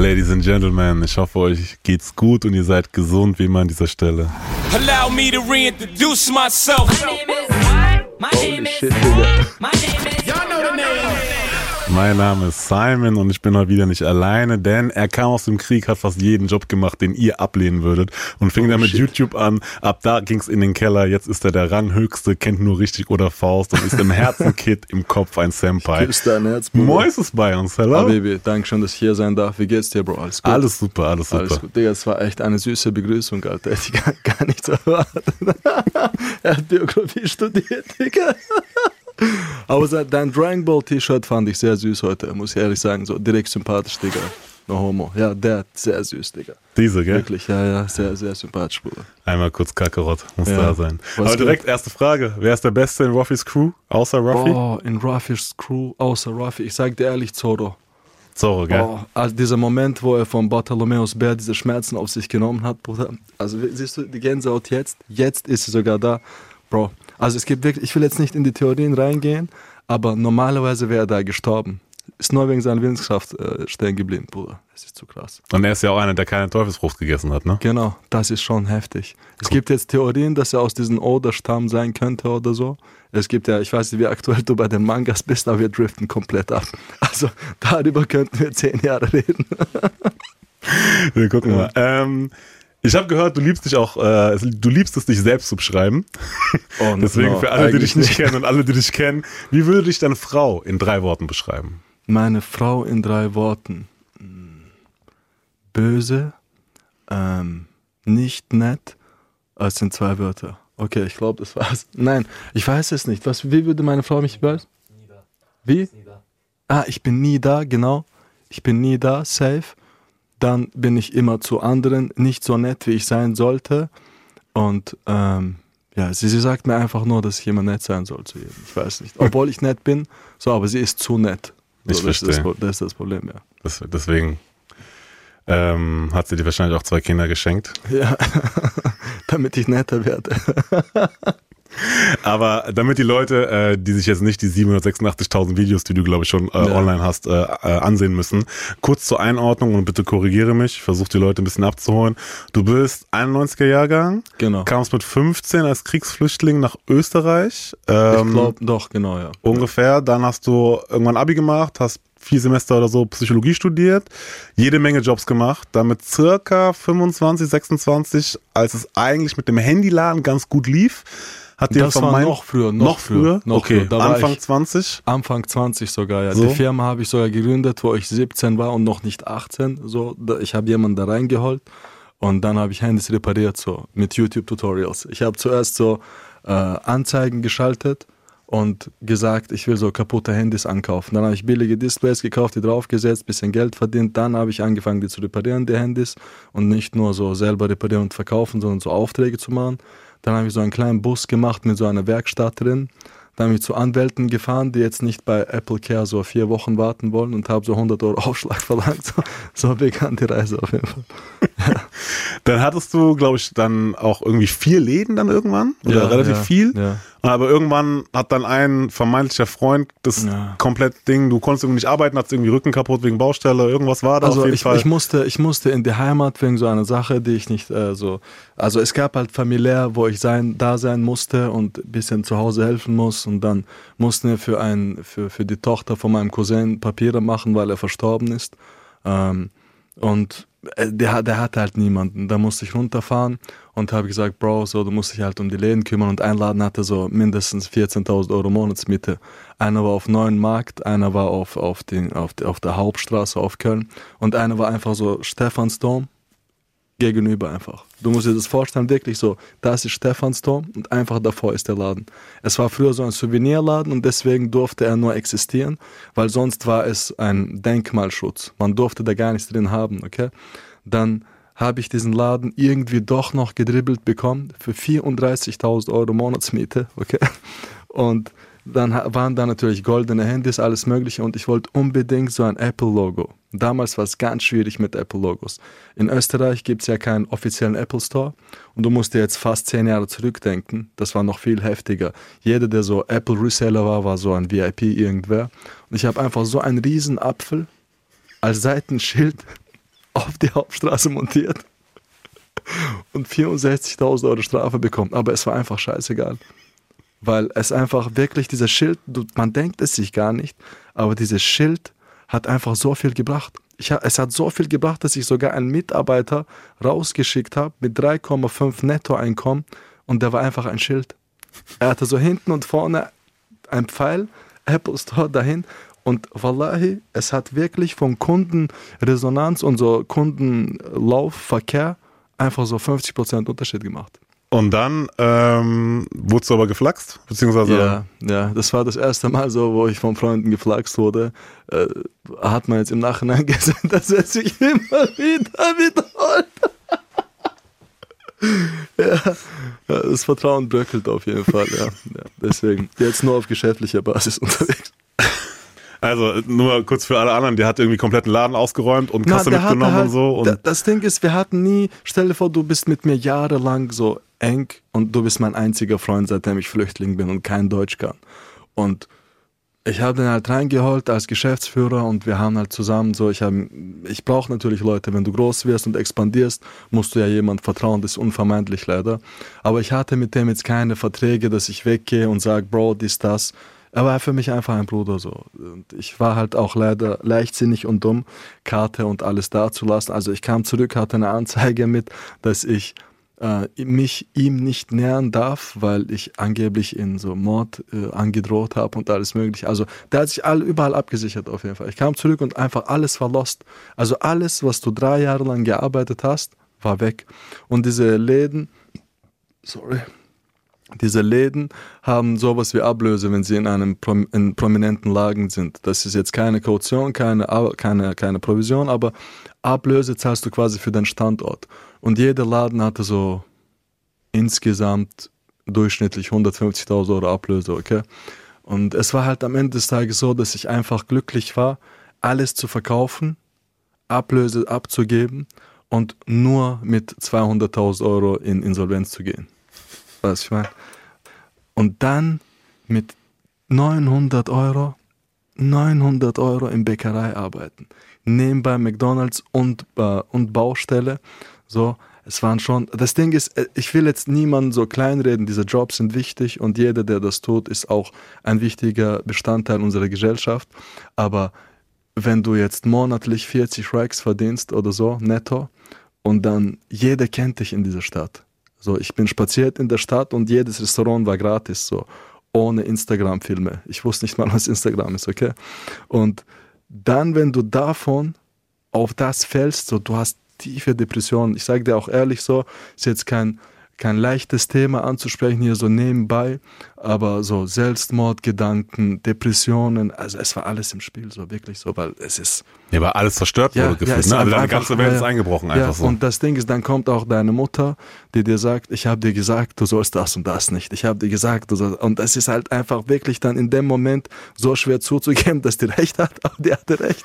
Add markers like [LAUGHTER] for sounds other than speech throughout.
Ladies and Gentlemen, ich hoffe, euch geht's gut und ihr seid gesund, wie immer an dieser Stelle. Allow me to reintroduce myself. My name is, my name is, my name is, Mein Name ist Simon und ich bin heute wieder nicht alleine, denn er kam aus dem Krieg, hat fast jeden Job gemacht, den ihr ablehnen würdet und fing oh, dann mit shit. YouTube an. Ab da ging's in den Keller. Jetzt ist er der Ranghöchste, kennt nur richtig oder Faust und ist im Herzenkit im Kopf ein Senpai. Küss dein Herz, Bruder. Mois ist bei uns. Hello. Ah, Baby, danke schön, dass ich hier sein darf. Wie geht's dir, Bro? Alles gut? Alles super, alles super. Alles gut. Digga, es war echt eine süße Begrüßung, Alter. Hätte ich gar, gar nichts erwartet. [LAUGHS] er hat Biografie studiert, Digga. [LAUGHS] Aber dein Dragon Ball T-Shirt fand ich sehr süß heute, muss ich ehrlich sagen. So direkt sympathisch, Digga. No homo. Ja, der sehr süß, Digga. Diese, gell? Wirklich, ja, ja, sehr, sehr sympathisch, Bruder. Einmal kurz Kakarott, muss ja. da sein. Was Aber direkt erste Frage. Wer ist der Beste in Ruffys Crew, außer Ruffy? Oh, in Ruffys Crew, außer Ruffy. Ich sag dir ehrlich, Zoro. Zoro, gell? Oh, also dieser Moment, wo er von Bartholomeus Bär diese Schmerzen auf sich genommen hat, Bruder. Also siehst du die Gänsehaut jetzt? Jetzt ist sie sogar da. Bro, also es gibt wirklich, ich will jetzt nicht in die Theorien reingehen, aber normalerweise wäre er da gestorben. Ist nur wegen seiner Willenskraft äh, stehen geblieben, Bruder. Das ist zu krass. Und er ist ja auch einer, der keine Teufelsfrucht gegessen hat, ne? Genau, das ist schon heftig. Es gibt jetzt Theorien, dass er aus diesem Oder-Stamm sein könnte oder so. Es gibt ja, ich weiß nicht, wie aktuell du bei den Mangas bist, aber wir driften komplett ab. [LAUGHS] Also darüber könnten wir zehn Jahre reden. wir gucken mal. Ähm, ich habe gehört, du liebst dich auch, äh, du liebst es, dich selbst zu beschreiben. Oh, [LAUGHS] Deswegen für alle, die dich nicht kennen und alle, die dich kennen, wie würde dich deine Frau in drei Worten beschreiben? Meine Frau in drei Worten. Böse, ähm, nicht nett, als sind zwei Wörter. Okay, ich glaube, das war's. Nein, ich weiß es nicht. Was, wie würde meine Frau mich beschreiben? Wie? Ah, ich bin nie da, genau. Ich bin nie da, safe dann bin ich immer zu anderen nicht so nett, wie ich sein sollte. Und ähm, ja, sie, sie sagt mir einfach nur, dass ich immer nett sein soll zu jedem. Ich weiß nicht. Obwohl ich nett bin, so, aber sie ist zu nett. So, ich das, verstehe. Ist das, das ist das Problem, ja. Das, deswegen ähm, hat sie dir wahrscheinlich auch zwei Kinder geschenkt. Ja, [LAUGHS] damit ich netter werde. [LAUGHS] Aber damit die Leute, äh, die sich jetzt nicht die 786.000 Videos, die du glaube ich schon äh, ja. online hast, äh, äh, ansehen müssen, kurz zur Einordnung und bitte korrigiere mich, versuch die Leute ein bisschen abzuholen. Du bist 91er Jahrgang, genau. kamst mit 15 als Kriegsflüchtling nach Österreich. Ähm, ich glaube doch, genau, ja. Ungefähr. Dann hast du irgendwann Abi gemacht, hast vier Semester oder so Psychologie studiert, jede Menge Jobs gemacht, damit circa 25, 26, als es eigentlich mit dem Handyladen ganz gut lief, hat dir das war noch früher, noch, noch früher, noch okay, früher. Anfang 20? Anfang 20 sogar, ja. So? Die Firma habe ich sogar gegründet, wo ich 17 war und noch nicht 18. So, ich habe jemanden da reingeholt und dann habe ich Handys repariert so mit YouTube Tutorials. Ich habe zuerst so äh, Anzeigen geschaltet und gesagt, ich will so kaputte Handys ankaufen. Dann habe ich billige Displays gekauft, die draufgesetzt, bisschen Geld verdient. Dann habe ich angefangen, die zu reparieren, die Handys. Und nicht nur so selber reparieren und verkaufen, sondern so Aufträge zu machen. Dann habe ich so einen kleinen Bus gemacht mit so einer Werkstatt drin. Dann bin ich zu Anwälten gefahren, die jetzt nicht bei Apple Care so vier Wochen warten wollen und habe so 100 Euro [LAUGHS] Aufschlag verlangt. So, so begann die Reise auf jeden Fall. Ja. [LAUGHS] Dann hattest du, glaube ich, dann auch irgendwie vier Läden dann irgendwann oder ja, relativ ja, viel. Ja. Aber irgendwann hat dann ein vermeintlicher Freund das ja. komplett Ding, du konntest irgendwie nicht arbeiten, hattest irgendwie Rücken kaputt wegen Baustelle, irgendwas war da also auf jeden ich, Fall. Ich musste, ich musste in die Heimat wegen so einer Sache, die ich nicht äh, so, also es gab halt familiär, wo ich sein, da sein musste und ein bisschen zu Hause helfen muss und dann mussten wir für, ein, für, für die Tochter von meinem Cousin Papiere machen, weil er verstorben ist. Ähm, und der, der hatte halt niemanden. Da musste ich runterfahren und habe gesagt, Bro, so, du musst dich halt um die Läden kümmern. Und ein Laden hatte so mindestens 14.000 Euro Monatsmiete. Einer war auf Neuen Markt, einer war auf, auf, den, auf, auf der Hauptstraße auf Köln und einer war einfach so Stephansdom gegenüber einfach. Du musst dir das vorstellen, wirklich so, das ist Stephansdom und einfach davor ist der Laden. Es war früher so ein Souvenirladen und deswegen durfte er nur existieren, weil sonst war es ein Denkmalschutz. Man durfte da gar nichts drin haben, okay? Dann habe ich diesen Laden irgendwie doch noch gedribbelt bekommen für 34.000 Euro Monatsmiete, okay? Und dann waren da natürlich goldene Handys, alles Mögliche und ich wollte unbedingt so ein Apple-Logo. Damals war es ganz schwierig mit Apple-Logos. In Österreich gibt es ja keinen offiziellen Apple Store und du musst dir jetzt fast zehn Jahre zurückdenken. Das war noch viel heftiger. Jeder, der so Apple-Reseller war, war so ein VIP irgendwer. Und ich habe einfach so einen riesen Apfel als Seitenschild [LAUGHS] auf die Hauptstraße montiert [LAUGHS] und 64.000 Euro Strafe bekommen. Aber es war einfach scheißegal. Weil es einfach wirklich, dieser Schild, man denkt es sich gar nicht, aber dieses Schild hat einfach so viel gebracht. Ich, es hat so viel gebracht, dass ich sogar einen Mitarbeiter rausgeschickt habe mit 3,5 Nettoeinkommen und der war einfach ein Schild. Er hatte so hinten und vorne ein Pfeil, Apple Store dahin und wallahi, es hat wirklich von Kundenresonanz und so Kundenlaufverkehr einfach so 50% Unterschied gemacht. Und dann ähm, wurdest du aber geflaxt? Beziehungsweise ja, ja, das war das erste Mal so, wo ich von Freunden geflaxt wurde. Äh, hat man jetzt im Nachhinein [LAUGHS] gesehen, dass er sich immer wieder wiederholt. [LAUGHS] ja, das Vertrauen bröckelt auf jeden Fall, ja. ja. Deswegen, jetzt nur auf geschäftlicher Basis [LAUGHS] unterwegs. Also nur kurz für alle anderen, der hat irgendwie komplett den Laden ausgeräumt und Kasse Na, mitgenommen halt, und so. Und das Ding ist, wir hatten nie, stell dir vor, du bist mit mir jahrelang so eng und du bist mein einziger Freund, seitdem ich Flüchtling bin und kein Deutsch kann. Und ich habe den halt reingeholt als Geschäftsführer und wir haben halt zusammen so, ich ich brauche natürlich Leute, wenn du groß wirst und expandierst, musst du ja jemand vertrauen, das ist unvermeidlich leider. Aber ich hatte mit dem jetzt keine Verträge, dass ich weggehe und sage, Bro, dies, das. Er war für mich einfach ein Bruder so. Und ich war halt auch leider leichtsinnig und dumm, Karte und alles da zu lassen. Also ich kam zurück, hatte eine Anzeige mit, dass ich äh, mich ihm nicht nähern darf, weil ich angeblich in so Mord äh, angedroht habe und alles mögliche. Also der hat sich all, überall abgesichert auf jeden Fall. Ich kam zurück und einfach alles war lost. Also alles, was du drei Jahre lang gearbeitet hast, war weg. Und diese Läden, sorry, diese Läden haben sowas wie Ablöse, wenn sie in einem in prominenten Lagen sind. Das ist jetzt keine Kaution, keine, keine, keine Provision, aber Ablöse zahlst du quasi für den Standort. Und jeder Laden hatte so insgesamt durchschnittlich 150.000 Euro Ablöse, okay? Und es war halt am Ende des Tages so, dass ich einfach glücklich war, alles zu verkaufen, Ablöse abzugeben und nur mit 200.000 Euro in Insolvenz zu gehen. Was ich meine? Und dann mit 900 Euro, 900 Euro in Bäckerei arbeiten. Nebenbei McDonalds und, äh, und Baustelle. So, es waren schon, das Ding ist, äh, ich will jetzt niemanden so kleinreden, diese Jobs sind wichtig und jeder, der das tut, ist auch ein wichtiger Bestandteil unserer Gesellschaft. Aber wenn du jetzt monatlich 40 Racks verdienst oder so, netto, und dann jeder kennt dich in dieser Stadt. So, ich bin spaziert in der Stadt und jedes Restaurant war gratis, so, ohne Instagram-Filme. Ich wusste nicht mal, was Instagram ist, okay? Und dann, wenn du davon auf das fällst, so, du hast tiefe Depressionen. Ich sage dir auch ehrlich so, ist jetzt kein kein leichtes Thema anzusprechen hier so nebenbei, aber so Selbstmordgedanken, Depressionen, also es war alles im Spiel, so wirklich so, weil es ist. Ja, weil alles zerstört ja, wurde gefühlt, ja, ne? Also deine ganze Welt ja, ist eingebrochen einfach so. Und das Ding ist, dann kommt auch deine Mutter, die dir sagt, ich habe dir gesagt, du sollst das und das nicht. Ich habe dir gesagt, du sollst, und es ist halt einfach wirklich dann in dem Moment so schwer zuzugeben, [LAUGHS] dass die recht hat, aber die hatte recht.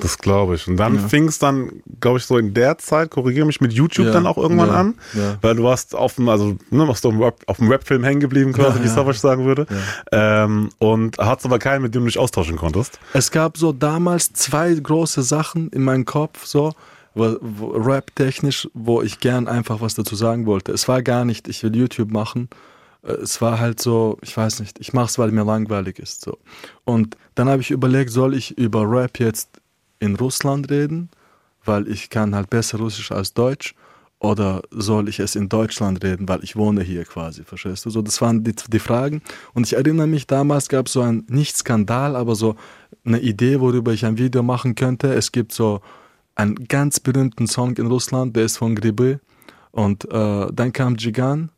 Das glaube ich. Und dann ja. fing es dann, glaube ich, so in der Zeit, korrigiere mich, mit YouTube ja. dann auch irgendwann ja. an, weil du warst auf dem, also ne, warst du auf dem Rap-Film hängen geblieben, quasi, wie Savage sagen würde. Ähm, und hattest aber keinen, mit dem du dich austauschen konntest. Es gab so damals zwei große Sachen in meinem Kopf, so Rap-technisch, wo ich gern einfach was dazu sagen wollte. Es war gar nicht, ich will YouTube machen. Äh, es war halt so, ich weiß nicht, ich mache es, weil mir langweilig ist. So. Und dann habe ich überlegt, soll ich über Rap jetzt in Russland reden, weil ich kann halt besser Russisch als Deutsch oder soll ich es in Deutschland reden, weil ich wohne hier quasi, verstehst du? So, das waren die, die Fragen. Und ich erinnere mich, damals gab es so ein, nicht Skandal, aber so eine Idee, worüber ich ein Video machen könnte. Es gibt so einen ganz berühmten Song in Russland, der ist von Gribe. Und äh, dann kam Jigan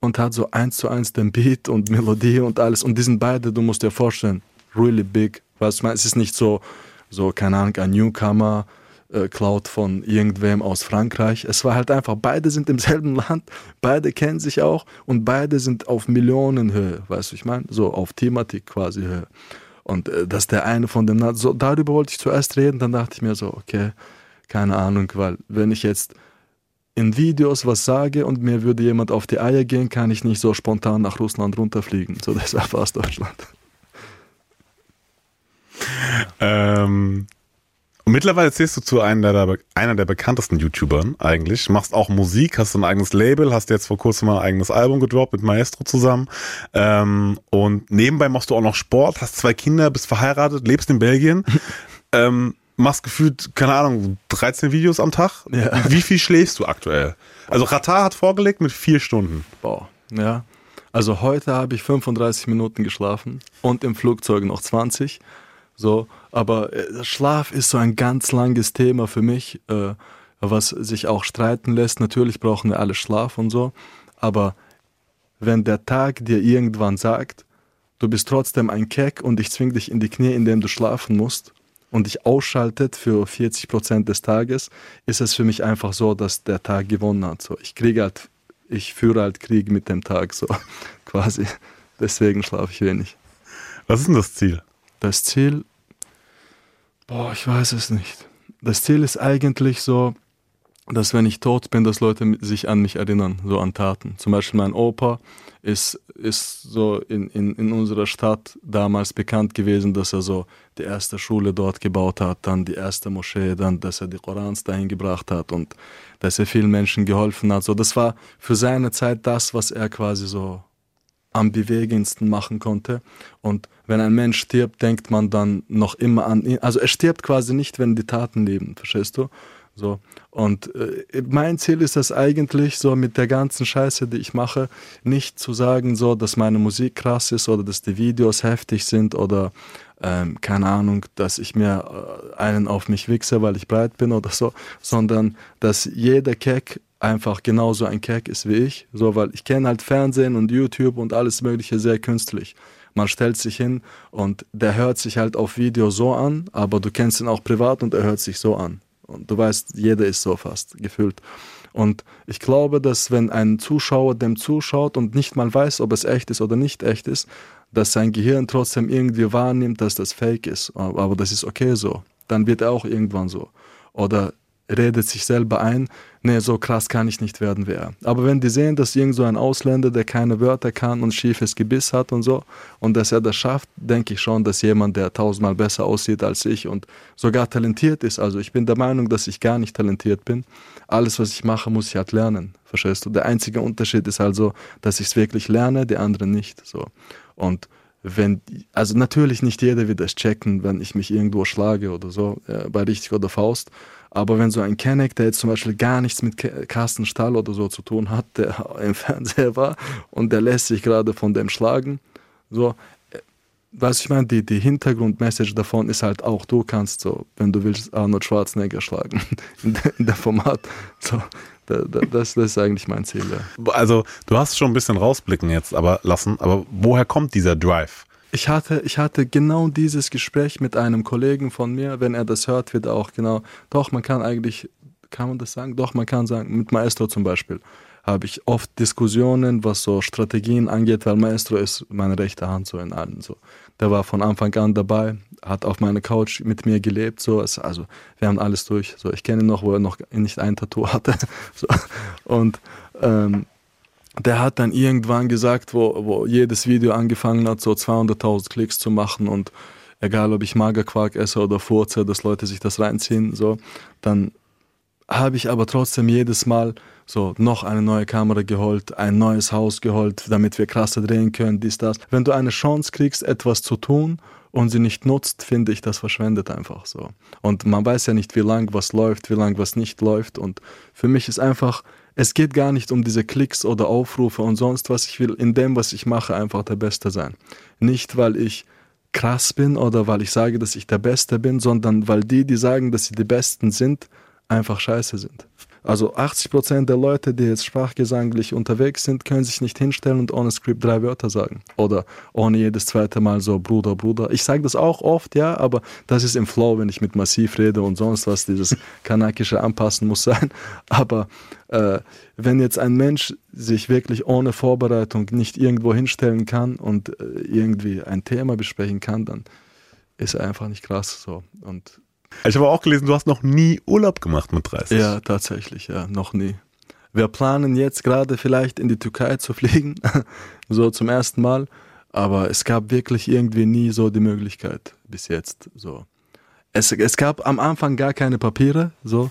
und hat so eins zu eins den Beat und Melodie und alles. Und die sind beide, du musst dir vorstellen, really big. Weißt du, es ist nicht so, so, keine Ahnung, ein Newcomer, äh, Cloud von irgendwem aus Frankreich. Es war halt einfach, beide sind im [LAUGHS] selben Land, beide kennen sich auch und beide sind auf Millionenhöhe, weißt du, ich meine, so auf Thematik quasi Höhe. Und äh, dass der eine von dem, so, darüber wollte ich zuerst reden, dann dachte ich mir so, okay, keine Ahnung, weil wenn ich jetzt in Videos was sage und mir würde jemand auf die Eier gehen, kann ich nicht so spontan nach Russland runterfliegen. So, deshalb war es Deutschland. Ähm, und Mittlerweile zählst du zu einer der, einer der bekanntesten YouTubern eigentlich. Machst auch Musik, hast ein eigenes Label, hast jetzt vor kurzem mal ein eigenes Album gedroppt mit Maestro zusammen. Ähm, und nebenbei machst du auch noch Sport, hast zwei Kinder, bist verheiratet, lebst in Belgien. [LAUGHS] ähm, machst gefühlt, keine Ahnung, 13 Videos am Tag. Ja. Wie viel schläfst du aktuell? Also Ratar hat vorgelegt mit vier Stunden. Boah, ja. Also heute habe ich 35 Minuten geschlafen und im Flugzeug noch 20. So, aber äh, Schlaf ist so ein ganz langes Thema für mich, äh, was sich auch streiten lässt. Natürlich brauchen wir alle Schlaf und so, aber wenn der Tag dir irgendwann sagt, du bist trotzdem ein Keck und ich zwing dich in die Knie, indem du schlafen musst und dich ausschaltet für 40 Prozent des Tages, ist es für mich einfach so, dass der Tag gewonnen hat. So, ich kriege halt, ich führe halt Krieg mit dem Tag, so [LAUGHS] quasi. Deswegen schlafe ich wenig. Was ist denn das Ziel? Das Ziel, boah, ich weiß es nicht. Das Ziel ist eigentlich so, dass wenn ich tot bin, dass Leute sich an mich erinnern, so an Taten. Zum Beispiel mein Opa ist, ist so in, in, in unserer Stadt damals bekannt gewesen, dass er so die erste Schule dort gebaut hat, dann die erste Moschee, dann, dass er die Korans dahin gebracht hat und dass er vielen Menschen geholfen hat. So, das war für seine Zeit das, was er quasi so am bewegendsten machen konnte. Und wenn ein Mensch stirbt, denkt man dann noch immer an ihn. Also er stirbt quasi nicht, wenn die Taten leben, verstehst du? So. Und äh, mein Ziel ist es eigentlich, so mit der ganzen Scheiße, die ich mache, nicht zu sagen, so, dass meine Musik krass ist oder dass die Videos heftig sind oder ähm, keine Ahnung, dass ich mir äh, einen auf mich wichse, weil ich breit bin oder so, sondern dass jeder Keck einfach genauso ein Keck ist wie ich, so, weil ich kenne halt Fernsehen und YouTube und alles Mögliche sehr künstlich. Man stellt sich hin und der hört sich halt auf Video so an, aber du kennst ihn auch privat und er hört sich so an. Und du weißt, jeder ist so fast gefühlt. Und ich glaube, dass wenn ein Zuschauer dem zuschaut und nicht mal weiß, ob es echt ist oder nicht echt ist, dass sein Gehirn trotzdem irgendwie wahrnimmt, dass das fake ist. Aber das ist okay so. Dann wird er auch irgendwann so. Oder redet sich selber ein, nee, so krass kann ich nicht werden wie er. Aber wenn die sehen, dass irgend so ein Ausländer, der keine Wörter kann und schiefes Gebiss hat und so, und dass er das schafft, denke ich schon, dass jemand, der tausendmal besser aussieht als ich und sogar talentiert ist, also ich bin der Meinung, dass ich gar nicht talentiert bin. Alles, was ich mache, muss ich halt lernen. Verstehst du? Der einzige Unterschied ist also, dass ich es wirklich lerne, die anderen nicht. So. Und wenn, also natürlich nicht jeder wird das checken, wenn ich mich irgendwo schlage oder so, äh, bei richtig oder Faust. Aber wenn so ein Kenneck, der jetzt zum Beispiel gar nichts mit Carsten Stahl oder so zu tun hat, der [LAUGHS] im Fernseher war und der lässt sich gerade von dem schlagen, so, äh, was ich meine, die, die Hintergrundmessage davon ist halt auch, du kannst so, wenn du willst, Arnold Schwarzenegger schlagen [LAUGHS] in, der, in der Format. So, das, das, ist eigentlich mein Ziel. Ja. Also, du hast schon ein bisschen rausblicken jetzt aber lassen, aber woher kommt dieser Drive? Ich hatte, ich hatte genau dieses Gespräch mit einem Kollegen von mir. Wenn er das hört, wird er auch genau, doch, man kann eigentlich, kann man das sagen? Doch, man kann sagen, mit Maestro zum Beispiel habe ich oft Diskussionen, was so Strategien angeht, weil Maestro ist meine rechte Hand so in allen. So. Der war von Anfang an dabei, hat auf meiner Couch mit mir gelebt. So. Also wir haben alles durch. So. Ich kenne ihn noch, wo er noch nicht ein Tattoo hatte. [LAUGHS] So. Und ähm, der hat dann irgendwann gesagt, wo, wo jedes Video angefangen hat, so 200.000 Klicks zu machen und egal ob ich Magerquark esse oder Furze, dass Leute sich das reinziehen, so, dann habe ich aber trotzdem jedes Mal so noch eine neue Kamera geholt, ein neues Haus geholt, damit wir krasser drehen können, dies, das. Wenn du eine Chance kriegst, etwas zu tun und sie nicht nutzt, finde ich, das verschwendet einfach so. Und man weiß ja nicht, wie lang was läuft, wie lang was nicht läuft und für mich ist einfach es geht gar nicht um diese Klicks oder Aufrufe und sonst was. Ich will in dem, was ich mache, einfach der Beste sein. Nicht, weil ich krass bin oder weil ich sage, dass ich der Beste bin, sondern weil die, die sagen, dass sie die Besten sind, einfach scheiße sind. Also 80% der Leute, die jetzt sprachgesanglich unterwegs sind, können sich nicht hinstellen und ohne Script drei Wörter sagen. Oder ohne jedes zweite Mal so Bruder, Bruder. Ich sage das auch oft, ja, aber das ist im Flow, wenn ich mit Massiv rede und sonst was, dieses [LAUGHS] kanakische Anpassen muss sein. Aber äh, wenn jetzt ein Mensch sich wirklich ohne Vorbereitung nicht irgendwo hinstellen kann und äh, irgendwie ein Thema besprechen kann, dann ist er einfach nicht krass so. Und ich habe auch gelesen, du hast noch nie Urlaub gemacht mit 30. Ja, tatsächlich, ja, noch nie. Wir planen jetzt gerade vielleicht in die Türkei zu fliegen, [LAUGHS] so zum ersten Mal, aber es gab wirklich irgendwie nie so die Möglichkeit bis jetzt. So. es, es gab am Anfang gar keine Papiere, so.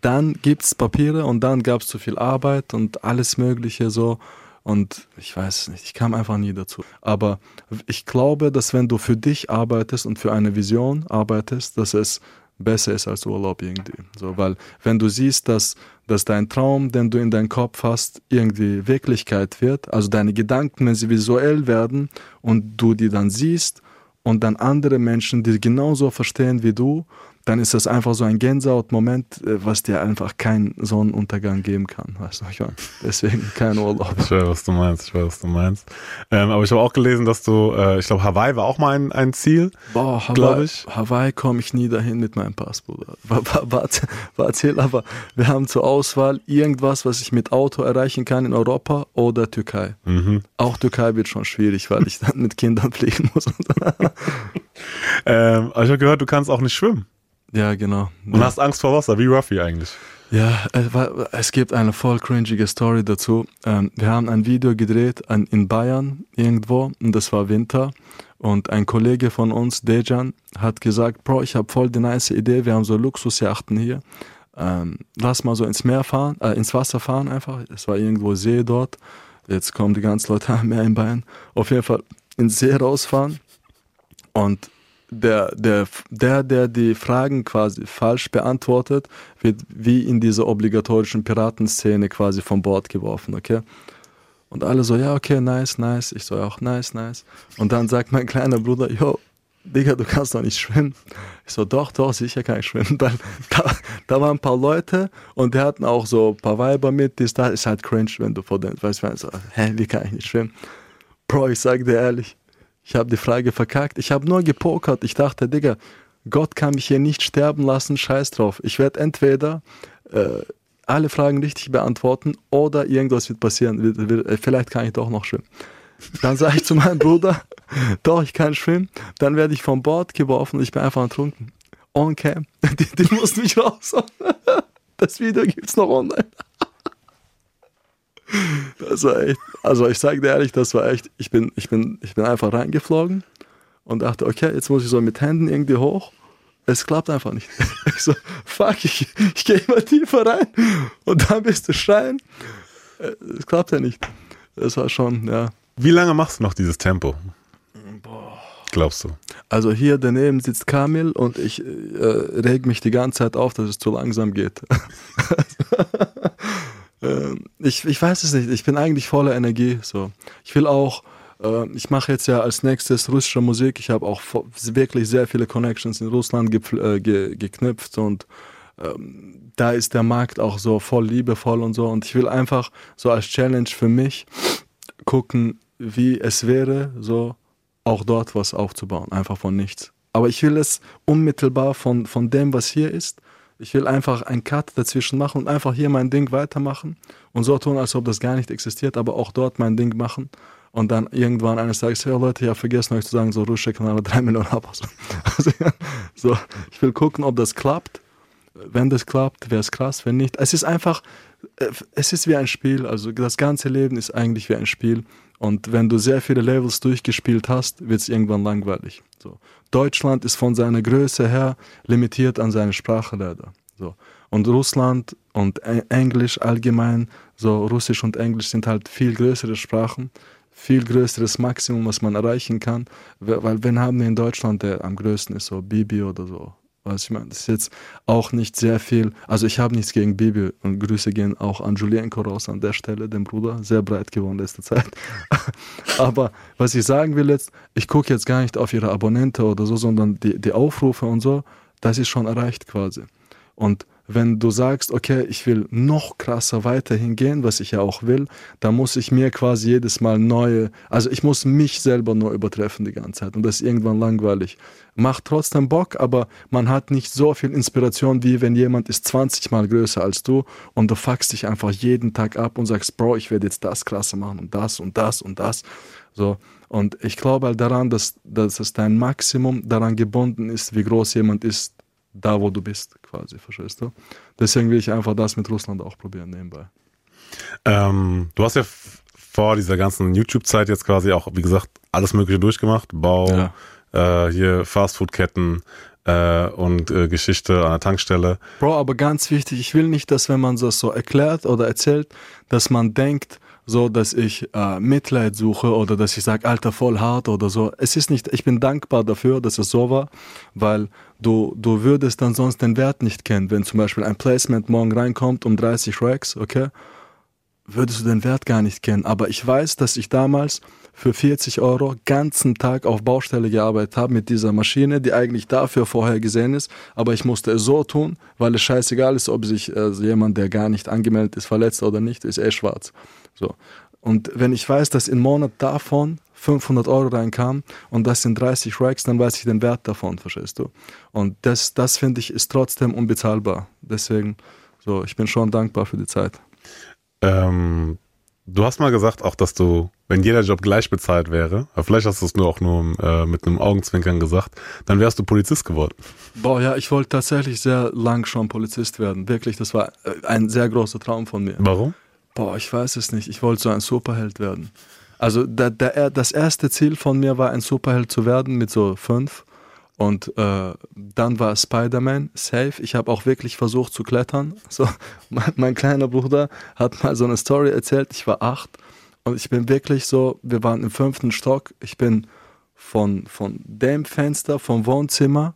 Dann gibt es Papiere und dann gab es zu viel Arbeit und alles Mögliche so. Und ich weiß nicht, ich kam einfach nie dazu. Aber ich glaube, dass wenn du für dich arbeitest und für eine Vision arbeitest, dass es besser ist als Urlaub irgendwie. So, weil wenn du siehst, dass, dass dein Traum, den du in deinem Kopf hast, irgendwie Wirklichkeit wird, also deine Gedanken, wenn sie visuell werden und du die dann siehst und dann andere Menschen, die genauso verstehen wie du dann ist das einfach so ein Gänsehaut-Moment, äh, was dir einfach keinen Sonnenuntergang geben kann. Weißt du, ich meine, deswegen kein Urlaub. Ich weiß, was du meinst, ich weiß, was du meinst. Ähm, aber ich habe auch gelesen, dass du, äh, ich glaube, Hawaii war auch mal ein, ein Ziel. Boah, Hawaii, ich. Hawaii komme ich nie dahin mit meinem Pass, Bruder. [LAUGHS] Warte, erzähl, aber wir haben zur Auswahl irgendwas, was ich mit Auto erreichen kann in Europa oder Türkei. Mhm. Auch Türkei wird schon schwierig, weil ich dann mit Kindern [LAUGHS] fliegen muss. [LAUGHS] ähm, aber ich habe gehört, du kannst auch nicht schwimmen. Ja, genau. Und ja. hast Angst vor Wasser, wie Ruffy eigentlich. Ja, es gibt eine voll cringige Story dazu. Ähm, wir haben ein Video gedreht in Bayern irgendwo und das war Winter. Und ein Kollege von uns, Dejan, hat gesagt, Bro, ich habe voll die nice Idee, wir haben so Luxusjachten hier. Ähm, lass mal so ins Meer fahren, äh, ins Wasser fahren einfach. Es war irgendwo See dort. Jetzt kommen die ganzen Leute [LAUGHS] am Meer in Bayern. Auf jeden Fall ins See rausfahren. Und der, der, der, der die Fragen quasi falsch beantwortet, wird wie in dieser obligatorischen Piratenszene quasi vom Bord geworfen, okay? Und alle so, ja, okay, nice, nice. Ich so, auch nice, nice. Und dann sagt mein kleiner Bruder, yo, Digga, du kannst doch nicht schwimmen. Ich so, doch, doch, sicher kann ich schwimmen. [LAUGHS] Dann, da, da waren ein paar Leute und die hatten auch so ein paar Weiber mit, die da ist halt cringe, wenn du vor denen, weißt du, so, hä, wie kann ich nicht schwimmen? Bro, ich sag dir ehrlich, ich habe die Frage verkackt. Ich habe nur gepokert. Ich dachte, Digga, Gott kann mich hier nicht sterben lassen, scheiß drauf. Ich werde entweder äh, alle Fragen richtig beantworten oder irgendwas wird passieren. Äh, vielleicht kann ich doch noch schwimmen. Dann sage ich zu meinem Bruder, [LAUGHS] doch, ich kann schwimmen. Dann werde ich vom Bord geworfen und ich bin einfach ertrunken. Cam. [LAUGHS] Die, die muss mich raus. [LAUGHS] Das Video gibt es noch online. Das war echt, also ich sage dir ehrlich, das war echt, ich bin, ich bin, ich bin einfach reingeflogen und dachte, okay, jetzt muss ich so mit Händen irgendwie hoch. Es klappt einfach nicht. [LAUGHS] Ich so, fuck, ich, ich gehe immer tiefer rein und dann bist du schreien. Es klappt ja nicht. Das war schon, ja. Wie lange machst du noch dieses Tempo? Boah. Glaubst du? Also hier daneben sitzt Kamil und ich äh, reg mich die ganze Zeit auf, dass es zu langsam geht. [LAUGHS] äh, ich, ich weiß es nicht. Ich bin eigentlich voller Energie. So. Ich will auch, äh, ich mache jetzt ja als nächstes russische Musik. Ich habe auch wirklich sehr viele Connections in Russland äh, ge geknüpft und ähm, da ist der Markt auch so voll liebevoll und so. Und ich will einfach so als Challenge für mich gucken, wie es wäre, so auch dort was aufzubauen, einfach von nichts. Aber ich will es unmittelbar von, von dem, was hier ist, ich will einfach einen Cut dazwischen machen und einfach hier mein Ding weitermachen und so tun, als ob das gar nicht existiert, aber auch dort mein Ding machen und dann irgendwann eines Tages, ja Leute, ich habe vergessen euch zu sagen, so Rusche kann aber drei [LAUGHS] Millionen ab. Also, so, ich will gucken, ob das klappt. Wenn das klappt, wäre es krass, wenn nicht. Es ist einfach, es ist wie ein Spiel, also das ganze Leben ist eigentlich wie ein Spiel und wenn du sehr viele Levels durchgespielt hast, wird es irgendwann langweilig. So. Deutschland ist von seiner Größe her limitiert an seine Sprache leider. So. Und Russland und Englisch allgemein, so Russisch und Englisch sind halt viel größere Sprachen, viel größeres Maximum, was man erreichen kann. Weil wenn haben wir in Deutschland, der am größten ist, so Bibi oder so, was ich meine, das ist jetzt auch nicht sehr viel. Also ich habe nichts gegen Bibi und Grüße gehen auch an Julienko raus an der Stelle, dem Bruder, sehr breit geworden letzte Zeit. [LAUGHS] Aber was ich sagen will jetzt, ich gucke jetzt gar nicht auf ihre Abonnente oder so, sondern die, die Aufrufe und so, das ist schon erreicht quasi. Und wenn du sagst, okay, ich will noch krasser weiterhin gehen, was ich ja auch will, dann muss ich mir quasi jedes Mal neue, also ich muss mich selber nur übertreffen die ganze Zeit und das ist irgendwann langweilig. Macht trotzdem Bock, aber man hat nicht so viel Inspiration, wie wenn jemand ist 20 mal größer als du und du fuckst dich einfach jeden Tag ab und sagst, Bro, ich werde jetzt das krasser machen und das und das und das. So. Und ich glaube halt daran, dass, dass es dein Maximum daran gebunden ist, wie groß jemand ist, da wo du bist, quasi, verstehst du? Deswegen will ich einfach das mit Russland auch probieren nebenbei. Ähm, du hast ja vor dieser ganzen YouTube-Zeit jetzt quasi auch, wie gesagt, alles Mögliche durchgemacht. Bau, ja. äh, hier Fastfood-Ketten. äh, und äh, Geschichte an der Tankstelle. Bro, aber ganz wichtig, ich will nicht, dass wenn man das so erklärt oder erzählt, dass man denkt, so, dass ich äh, Mitleid suche oder dass ich sage, Alter, voll hart oder so. Es ist nicht, ich bin dankbar dafür, dass es so war, weil du, du würdest dann sonst den Wert nicht kennen. Wenn zum Beispiel ein Placement morgen reinkommt um 30 Racks, okay, würdest du den Wert gar nicht kennen. Aber ich weiß, dass ich damals für 40 Euro ganzen Tag auf Baustelle gearbeitet habe mit dieser Maschine, die eigentlich dafür vorher gesehen ist, aber ich musste es so tun, weil es scheißegal ist, ob sich äh, jemand, der gar nicht angemeldet ist, verletzt oder nicht, ist eh schwarz. So. Und wenn ich weiß, dass im Monat davon 500 Euro reinkam und das sind 30 Racks, dann weiß ich den Wert davon, verstehst du? Und das, das finde ich, ist trotzdem unbezahlbar. Deswegen, so, ich bin schon dankbar für die Zeit. Ähm, Du hast mal gesagt auch, dass du, wenn jeder Job gleich bezahlt wäre, aber vielleicht hast du es nur auch nur äh, mit einem Augenzwinkern gesagt, dann wärst du Polizist geworden. Boah, ja, ich wollte tatsächlich sehr lang schon Polizist werden. Wirklich, das war äh, ein sehr großer Traum von mir. Warum? Boah, ich weiß es nicht. Ich wollte so ein Superheld werden. Also der, der, das erste Ziel von mir war, ein Superheld zu werden mit so fünf. Und äh, dann war Spider-Man safe. Ich habe auch wirklich versucht zu klettern. So, [LAUGHS] mein, mein, kleiner Bruder hat mal so eine Story erzählt. Ich war acht und ich bin wirklich so, wir waren im fünften Stock. Ich bin von, von dem Fenster vom Wohnzimmer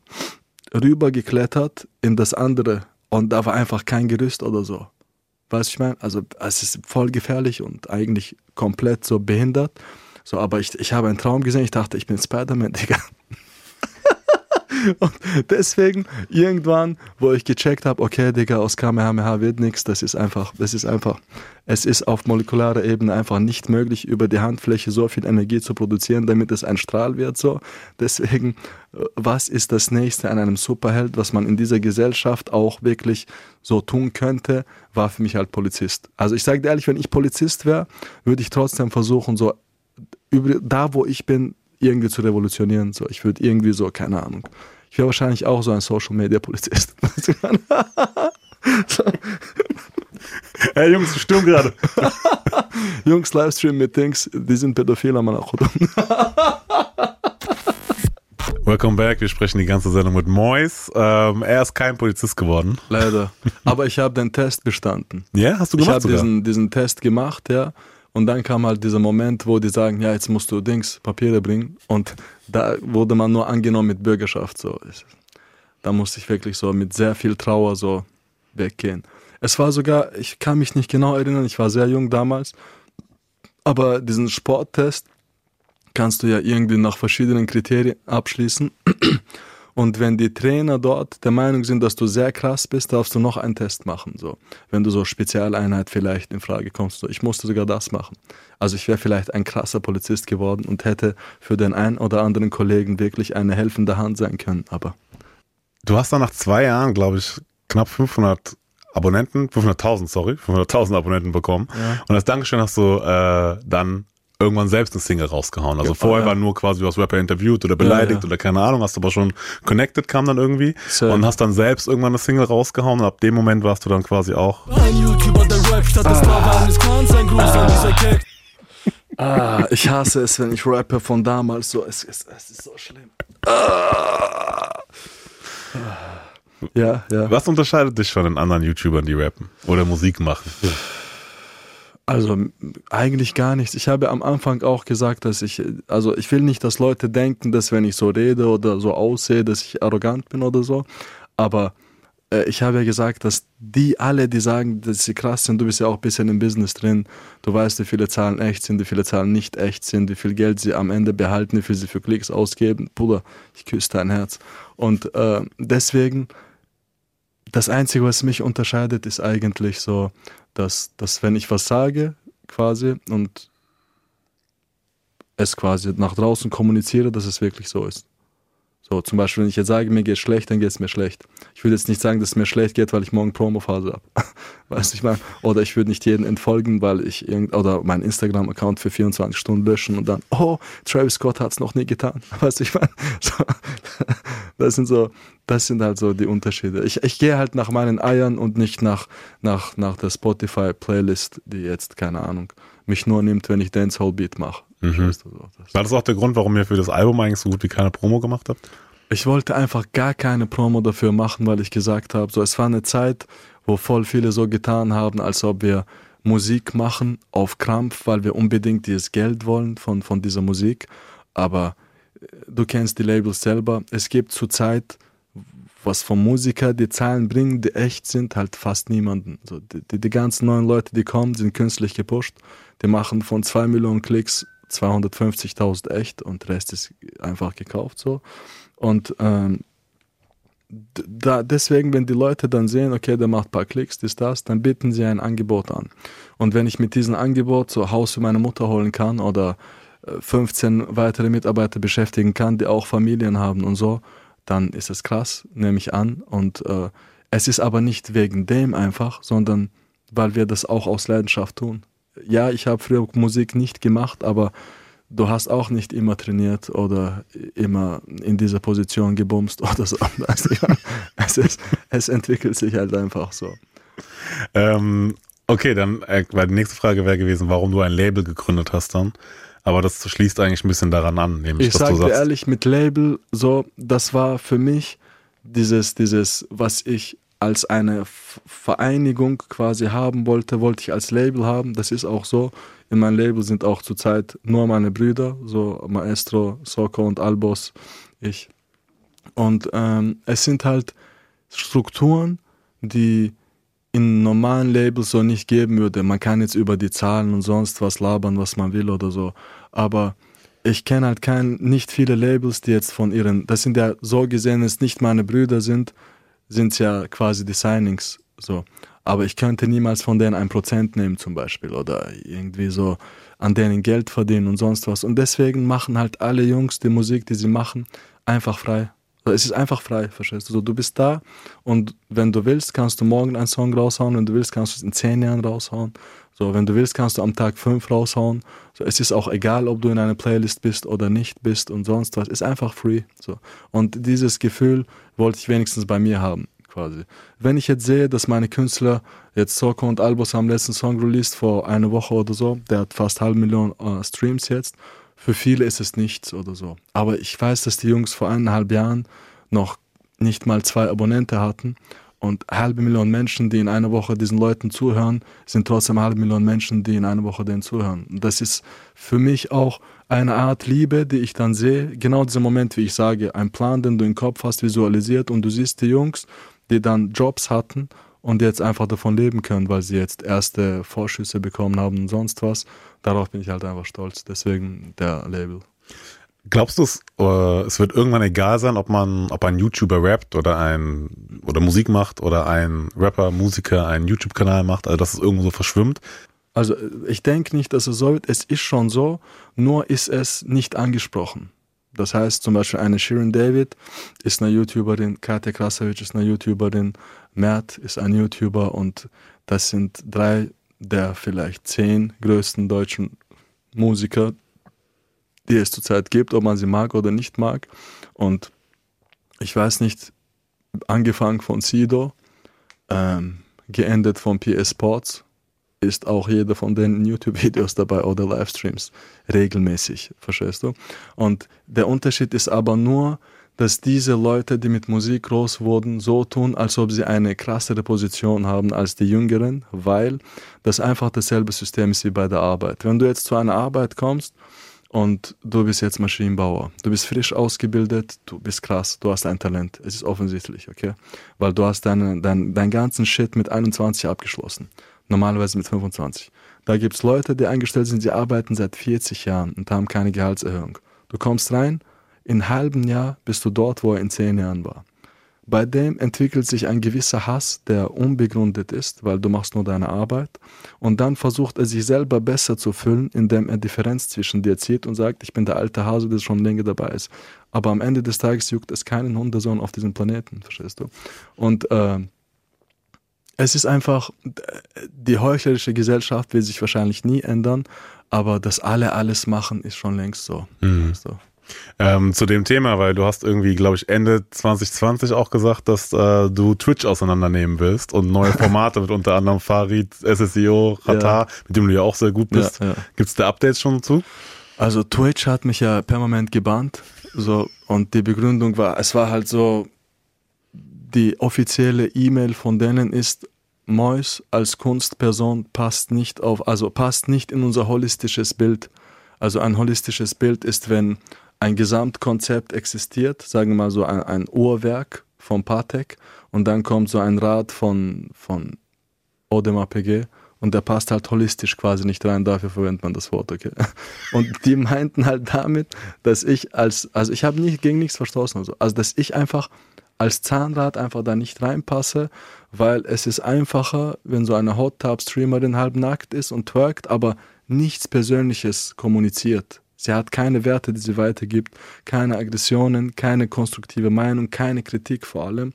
rüber geklettert in das andere. Und da war einfach kein Gerüst oder so. Weißt du, ich meine? Also es ist voll gefährlich und eigentlich komplett so behindert. So, aber ich, ich habe einen Traum gesehen. Ich dachte, ich bin Spider-Man, [LAUGHS] Digga. Und deswegen irgendwann, wo ich gecheckt habe, okay, Digga, aus Kamehameha wird nichts, das ist einfach, das ist einfach, es ist auf molekularer Ebene einfach nicht möglich, über die Handfläche so viel Energie zu produzieren, damit es ein Strahl wird, so. Deswegen, was ist das nächste an einem Superheld, was man in dieser Gesellschaft auch wirklich so tun könnte, war für mich halt Polizist. Also ich sage dir ehrlich, wenn ich Polizist wäre, würde ich trotzdem versuchen, so über, da, wo ich bin, irgendwie zu revolutionieren. So, ich würde irgendwie so, keine Ahnung. Ich wäre wahrscheinlich auch so ein Social Media Polizist. [LAUGHS] so. Hey Jungs, stimmt gerade. [LAUGHS] Jungs, Livestream-Meetings, die sind pädophil am [LAUGHS] Welcome back. Wir sprechen die ganze Sendung mit Mois. Ähm, er ist kein Polizist geworden. Leider. Aber ich habe den Test bestanden. Ja, hast du gemacht? Ich habe diesen, diesen Test gemacht, ja. Und dann kam halt dieser Moment, wo die sagen, ja, jetzt musst du Dings, Papiere bringen. Und da wurde man nur angenommen mit Bürgerschaft. So. Da musste ich wirklich so mit sehr viel Trauer so weggehen. Es war sogar, ich kann mich nicht genau erinnern, ich war sehr jung damals, aber diesen Sporttest kannst du ja irgendwie nach verschiedenen Kriterien abschließen. Und wenn die Trainer dort der Meinung sind, dass du sehr krass bist, darfst du noch einen Test machen. So, wenn du so Spezialeinheit vielleicht in Frage kommst. So, ich musste sogar das machen. Also ich wäre vielleicht ein krasser Polizist geworden und hätte für den einen oder anderen Kollegen wirklich eine helfende Hand sein können. Aber du hast dann nach zwei Jahren, glaube ich, knapp 500 Abonnenten, 500.000, sorry, 500.000 Abonnenten bekommen. Ja. Und als Dankeschön hast du äh, dann irgendwann selbst eine Single rausgehauen. Also ja, vorher ja. war nur quasi, du hast Rapper interviewt oder beleidigt ja, oder keine Ahnung, hast aber schon connected kam dann irgendwie so. und hast dann selbst irgendwann eine Single rausgehauen und ab dem Moment warst du dann quasi auch. Ein YouTuber, der Rap statt des ah. Cake. Ah, ich hasse es, wenn ich rappe von damals so. Es, es, es ist so schlimm. Ah. Ja, ja. Was unterscheidet dich von den anderen YouTubern, die rappen oder Musik machen? Also eigentlich gar nichts. Ich habe am Anfang auch gesagt, dass ich, also ich will nicht, dass Leute denken, dass wenn ich so rede oder so aussehe, dass ich arrogant bin oder so. Aber äh, ich habe ja gesagt, dass die alle, die sagen, dass sie krass sind, du bist ja auch ein bisschen im Business drin, du weißt, wie viele Zahlen echt sind, wie viele Zahlen nicht echt sind, wie viel Geld sie am Ende behalten, wie viel sie für Klicks ausgeben. Bruder, ich küsse dein Herz. Und äh, deswegen, das Einzige, was mich unterscheidet, ist eigentlich so, dass, dass wenn ich was sage, quasi, und es quasi nach draußen kommuniziere, dass es wirklich so ist. So, zum Beispiel, wenn ich jetzt sage, mir geht es schlecht, dann geht es mir schlecht. Ich würde jetzt nicht sagen, dass es mir schlecht geht, weil ich morgen Promophase habe. [LAUGHS] weißt du, ich meine? Oder ich würde nicht jeden entfolgen, weil ich irgend oder meinen Instagram-Account für 24 Stunden löschen und dann, oh, Travis Scott hat es noch nie getan. [LAUGHS] Weißt du, ich meine? [LAUGHS] So, das sind so, das sind halt so die Unterschiede. Ich, ich gehe halt nach meinen Eiern und nicht nach, nach, nach der Spotify-Playlist, die jetzt, keine Ahnung, mich nur nimmt, wenn ich Dancehall-Beat mache. Mhm. War das auch der Grund, warum ihr für das Album eigentlich so gut wie keine Promo gemacht habt? Ich wollte einfach gar keine Promo dafür machen, weil ich gesagt habe, so es war eine Zeit, wo voll viele so getan haben, als ob wir Musik machen auf Krampf, weil wir unbedingt dieses Geld wollen von, von dieser Musik. Aber äh, du kennst die Labels selber. Es gibt zurzeit, was von Musiker die Zahlen bringen, die echt sind, halt fast niemanden. So, die, die ganzen neuen Leute, die kommen, sind künstlich gepusht. Die machen von 2 Millionen Klicks 250.000 echt und der Rest ist einfach gekauft so. Und ähm, da, deswegen, wenn die Leute dann sehen, okay, der macht ein paar Klicks, das, das, dann bieten sie ein Angebot an. Und wenn ich mit diesem Angebot so Haus für meine Mutter holen kann oder 15 äh, weitere Mitarbeiter beschäftigen kann, die auch Familien haben und so, dann ist es krass, nehme ich an. Und äh, es ist aber nicht wegen dem einfach, sondern weil wir das auch aus Leidenschaft tun. Ja, ich habe früher Musik nicht gemacht, aber du hast auch nicht immer trainiert oder immer in dieser Position gebumst [LAUGHS] oder so. es, ist, es entwickelt sich halt einfach so. Ähm, okay, dann, äh, weil die nächste Frage wäre gewesen, warum du ein Label gegründet hast dann. Aber das schließt eigentlich ein bisschen daran an, nämlich, ich sage dir ehrlich, mit Label, so, das war für mich dieses, dieses, was ich als eine Vereinigung quasi haben wollte, wollte ich als Label haben. Das ist auch so. In meinem Label sind auch zurzeit nur meine Brüder, so Maestro, Soko und Albos, ich. Und ähm, es sind halt Strukturen, die in normalen Labels so nicht geben würde. Man kann jetzt über die Zahlen und sonst was labern, was man will oder so. Aber ich kenne halt kein, nicht viele Labels, die jetzt von ihren, das sind ja so gesehen, es nicht meine Brüder sind, sind es ja quasi die Signings. So. Aber ich könnte niemals von denen ein Prozent nehmen zum Beispiel oder irgendwie so an denen Geld verdienen und sonst was. Und deswegen machen halt alle Jungs die Musik, die sie machen, einfach frei. Es ist einfach frei, verstehst du? So, du bist da und wenn du willst, kannst du morgen einen Song raushauen, wenn du willst, kannst du es in zehn Jahren raushauen. So, wenn du willst, kannst du am Tag fünf raushauen. So, es ist auch egal, ob du in einer Playlist bist oder nicht bist und sonst was. Es ist einfach free. So. Und dieses Gefühl wollte ich wenigstens bei mir haben quasi. Wenn ich jetzt sehe, dass meine Künstler, jetzt Soko und Albus haben letzten Song released vor einer Woche oder so, der hat fast halbe Million äh, Streams jetzt. Für viele ist es nichts oder so. Aber ich weiß, dass die Jungs vor eineinhalb Jahren noch nicht mal zwei Abonnente hatten und halbe Million Menschen, die in einer Woche diesen Leuten zuhören, sind trotzdem halbe Million Menschen, die in einer Woche denen zuhören. Und das ist für mich auch eine Art Liebe, die ich dann sehe. Genau dieser Moment, wie ich sage, ein Plan, den du im Kopf hast, visualisiert und du siehst die Jungs die dann Jobs hatten und jetzt einfach davon leben können, weil sie jetzt erste Vorschüsse bekommen haben und sonst was. Darauf bin ich halt einfach stolz. Deswegen der Label. Glaubst du, es, äh, es wird irgendwann egal sein, ob man, ob ein YouTuber rappt oder ein oder Musik macht oder ein Rapper, Musiker einen YouTube-Kanal macht, also dass es irgendwo so verschwimmt? Also ich denke nicht, dass es so wird. Es ist schon so, nur ist es nicht angesprochen. Das heißt zum Beispiel eine Sharon David ist eine YouTuberin, Katja Krasavic ist eine YouTuberin, Mert ist ein YouTuber und das sind drei der vielleicht zehn größten deutschen Musiker, die es zurzeit gibt, ob man sie mag oder nicht mag. Und ich weiß nicht, angefangen von Sido, ähm, geendet von PS Sports, ist auch jeder von den [LAUGHS] YouTube-Videos dabei oder Livestreams regelmäßig, verstehst du? Und der Unterschied ist aber nur, dass diese Leute, die mit Musik groß wurden, so tun, als ob sie eine krassere Position haben als die Jüngeren, weil das einfach dasselbe System ist wie bei der Arbeit. Wenn du jetzt zu einer Arbeit kommst und du bist jetzt Maschinenbauer, du bist frisch ausgebildet, du bist krass, du hast ein Talent, es ist offensichtlich, okay? Weil du hast deinen dein, dein ganzen Shit mit 21 abgeschlossen normalerweise mit 25. Da gibt es Leute, die eingestellt sind, die arbeiten seit 40 Jahren und haben keine Gehaltserhöhung. Du kommst rein, in halben Jahr bist du dort, wo er in zehn Jahren war. Bei dem entwickelt sich ein gewisser Hass, der unbegründet ist, weil du machst nur deine Arbeit. Und dann versucht er sich selber besser zu füllen, indem er Differenz zwischen dir zieht und sagt, ich bin der alte Hase, der schon länger dabei ist. Aber am Ende des Tages juckt es keinen Hundesohn auf diesem Planeten, verstehst du? Und äh, es ist einfach, die heuchlerische Gesellschaft will sich wahrscheinlich nie ändern, aber dass alle alles machen, ist schon längst so. Mhm. so. Ähm, zu dem Thema, weil du hast irgendwie, glaube ich, Ende 2020 auch gesagt, dass äh, du Twitch auseinandernehmen willst und neue [LAUGHS] Formate mit unter anderem Farid, SSEO, Ratar, ja. mit dem du ja auch sehr gut bist. Ja, ja. Gibt es da Updates schon zu? Also Twitch hat mich ja permanent gebannt. So, und die Begründung war, es war halt so, die offizielle E-Mail von denen ist, Mois als Kunstperson passt nicht auf, also passt nicht in unser holistisches Bild. Also ein holistisches Bild ist, wenn ein Gesamtkonzept existiert, sagen wir mal so ein, ein Uhrwerk von Patek und dann kommt so ein Rad von, von Odem PG und der passt halt holistisch quasi nicht rein, dafür verwendet man das Wort, okay. [LAUGHS] Und die meinten halt damit, dass ich als, also ich habe nicht gegen nichts verstoßen, also, also dass ich einfach als Zahnrad einfach da nicht reinpasse, weil es ist einfacher, wenn so eine Hot Tub Streamerin halb nackt ist und twerkt, aber nichts Persönliches kommuniziert. Sie hat keine Werte, die sie weitergibt, keine Aggressionen, keine konstruktive Meinung, keine Kritik vor allem.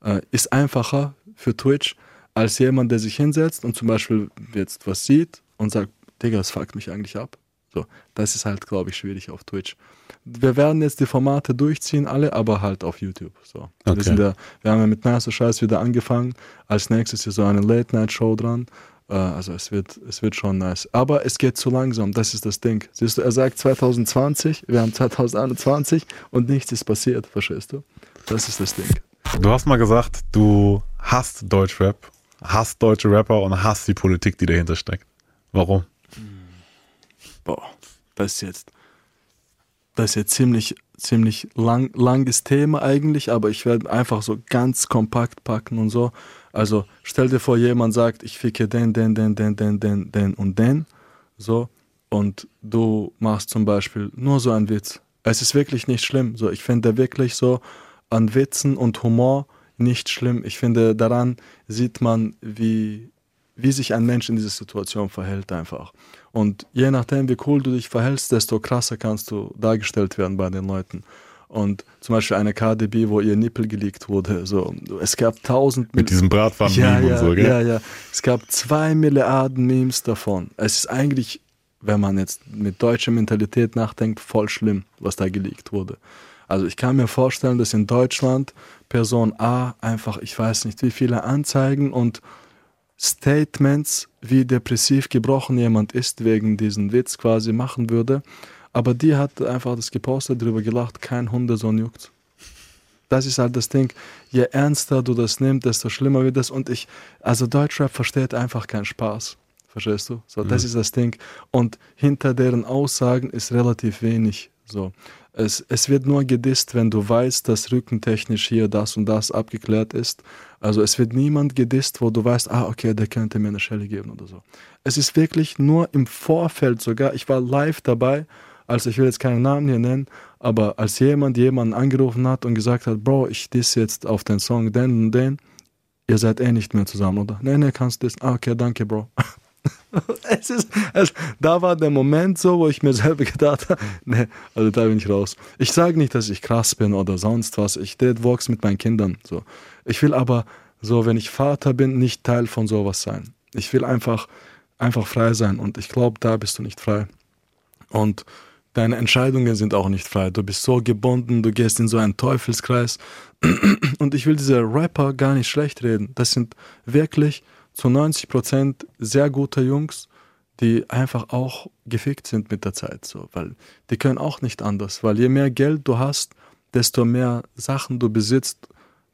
Äh, ist einfacher für Twitch als jemand, der sich hinsetzt und zum Beispiel jetzt was sieht und sagt, Digga, das fuckt mich eigentlich ab. So, das ist halt, glaube ich, schwierig auf Twitch. Wir werden jetzt die Formate durchziehen, alle, aber halt auf YouTube. So. Okay. Wir, sind ja, wir haben ja mit Nice Scheiß wieder angefangen. Als nächstes ist so eine Late-Night-Show dran. Äh, also es wird, es wird schon nice. Aber es geht zu langsam, das ist das Ding. Siehst du, er sagt 2020, wir haben 2021 und nichts ist passiert, verstehst du? Das ist das Ding. Du hast mal gesagt, du hasst Deutschrap, hasst deutsche Rapper und hasst die Politik, die dahinter steckt. Warum? boah, das ist jetzt, das ist jetzt ziemlich, ziemlich lang, langes Thema eigentlich, aber ich werde einfach so ganz kompakt packen und so. Also stell dir vor, jemand sagt, ich ficke den, den, den, den, den, den, den und den, so, und du machst zum Beispiel nur so einen Witz. Es ist wirklich nicht schlimm. So, ich finde wirklich so an Witzen und Humor nicht schlimm. Ich finde, daran sieht man, wie, wie sich ein Mensch in dieser Situation verhält einfach. Und je nachdem, wie cool du dich verhältst, desto krasser kannst du dargestellt werden bei den Leuten. Und zum Beispiel eine KDB, wo ihr Nippel geleakt wurde. So, es gab tausend. Mit diesem Bratpfannen ja, ja, und so, gell? Ja, ja. Es gab zwei Milliarden Memes davon. Es ist eigentlich, wenn man jetzt mit deutscher Mentalität nachdenkt, voll schlimm, was da geleakt wurde. Also ich kann mir vorstellen, dass in Deutschland Person A einfach, ich weiß nicht, wie viele Anzeigen und Statements, wie depressiv gebrochen jemand ist, wegen diesem Witz quasi machen würde. Aber die hat einfach das gepostet, darüber gelacht, kein Hundesohn juckt. Das ist halt das Ding. Je ernster du das nimmst, desto schlimmer wird das. Und ich, also Deutschrap versteht einfach keinen Spaß. Verstehst du? So, das mhm. ist das Ding. Und hinter deren Aussagen ist relativ wenig. So. Es, es wird nur gedisst, wenn du weißt, dass rückentechnisch hier das und das abgeklärt ist. Also es wird niemand gedisst, wo du weißt, ah, okay, der könnte mir eine Schelle geben oder so. Es ist wirklich nur im Vorfeld sogar, ich war live dabei, als ich will jetzt keinen Namen hier nennen, aber als jemand jemanden angerufen hat und gesagt hat, Bro, ich diss jetzt auf den Song den und den, ihr seid eh nicht mehr zusammen, oder? Nee, nee, kannst du das. Ah, okay, danke, Bro. [LAUGHS] [LAUGHS] es ist, es, da war der Moment so, wo ich mir selber [LAUGHS] gedacht habe, nee, also da bin ich raus. Ich sage nicht, dass ich krass bin oder sonst was. Ich date Walks mit meinen Kindern. So. Ich will aber so, wenn ich Vater bin, nicht Teil von sowas sein. Ich will einfach, einfach frei sein und ich glaube, da bist du nicht frei. Und deine Entscheidungen sind auch nicht frei. Du bist so gebunden, du gehst in so einen Teufelskreis. [CLEARS THROAT] Und ich will diese Rapper gar nicht schlecht reden. Das sind wirklich zu 90 Prozent sehr gute Jungs, die einfach auch gefickt sind mit der Zeit, so, weil die können auch nicht anders, weil je mehr Geld du hast, desto mehr Sachen du besitzt,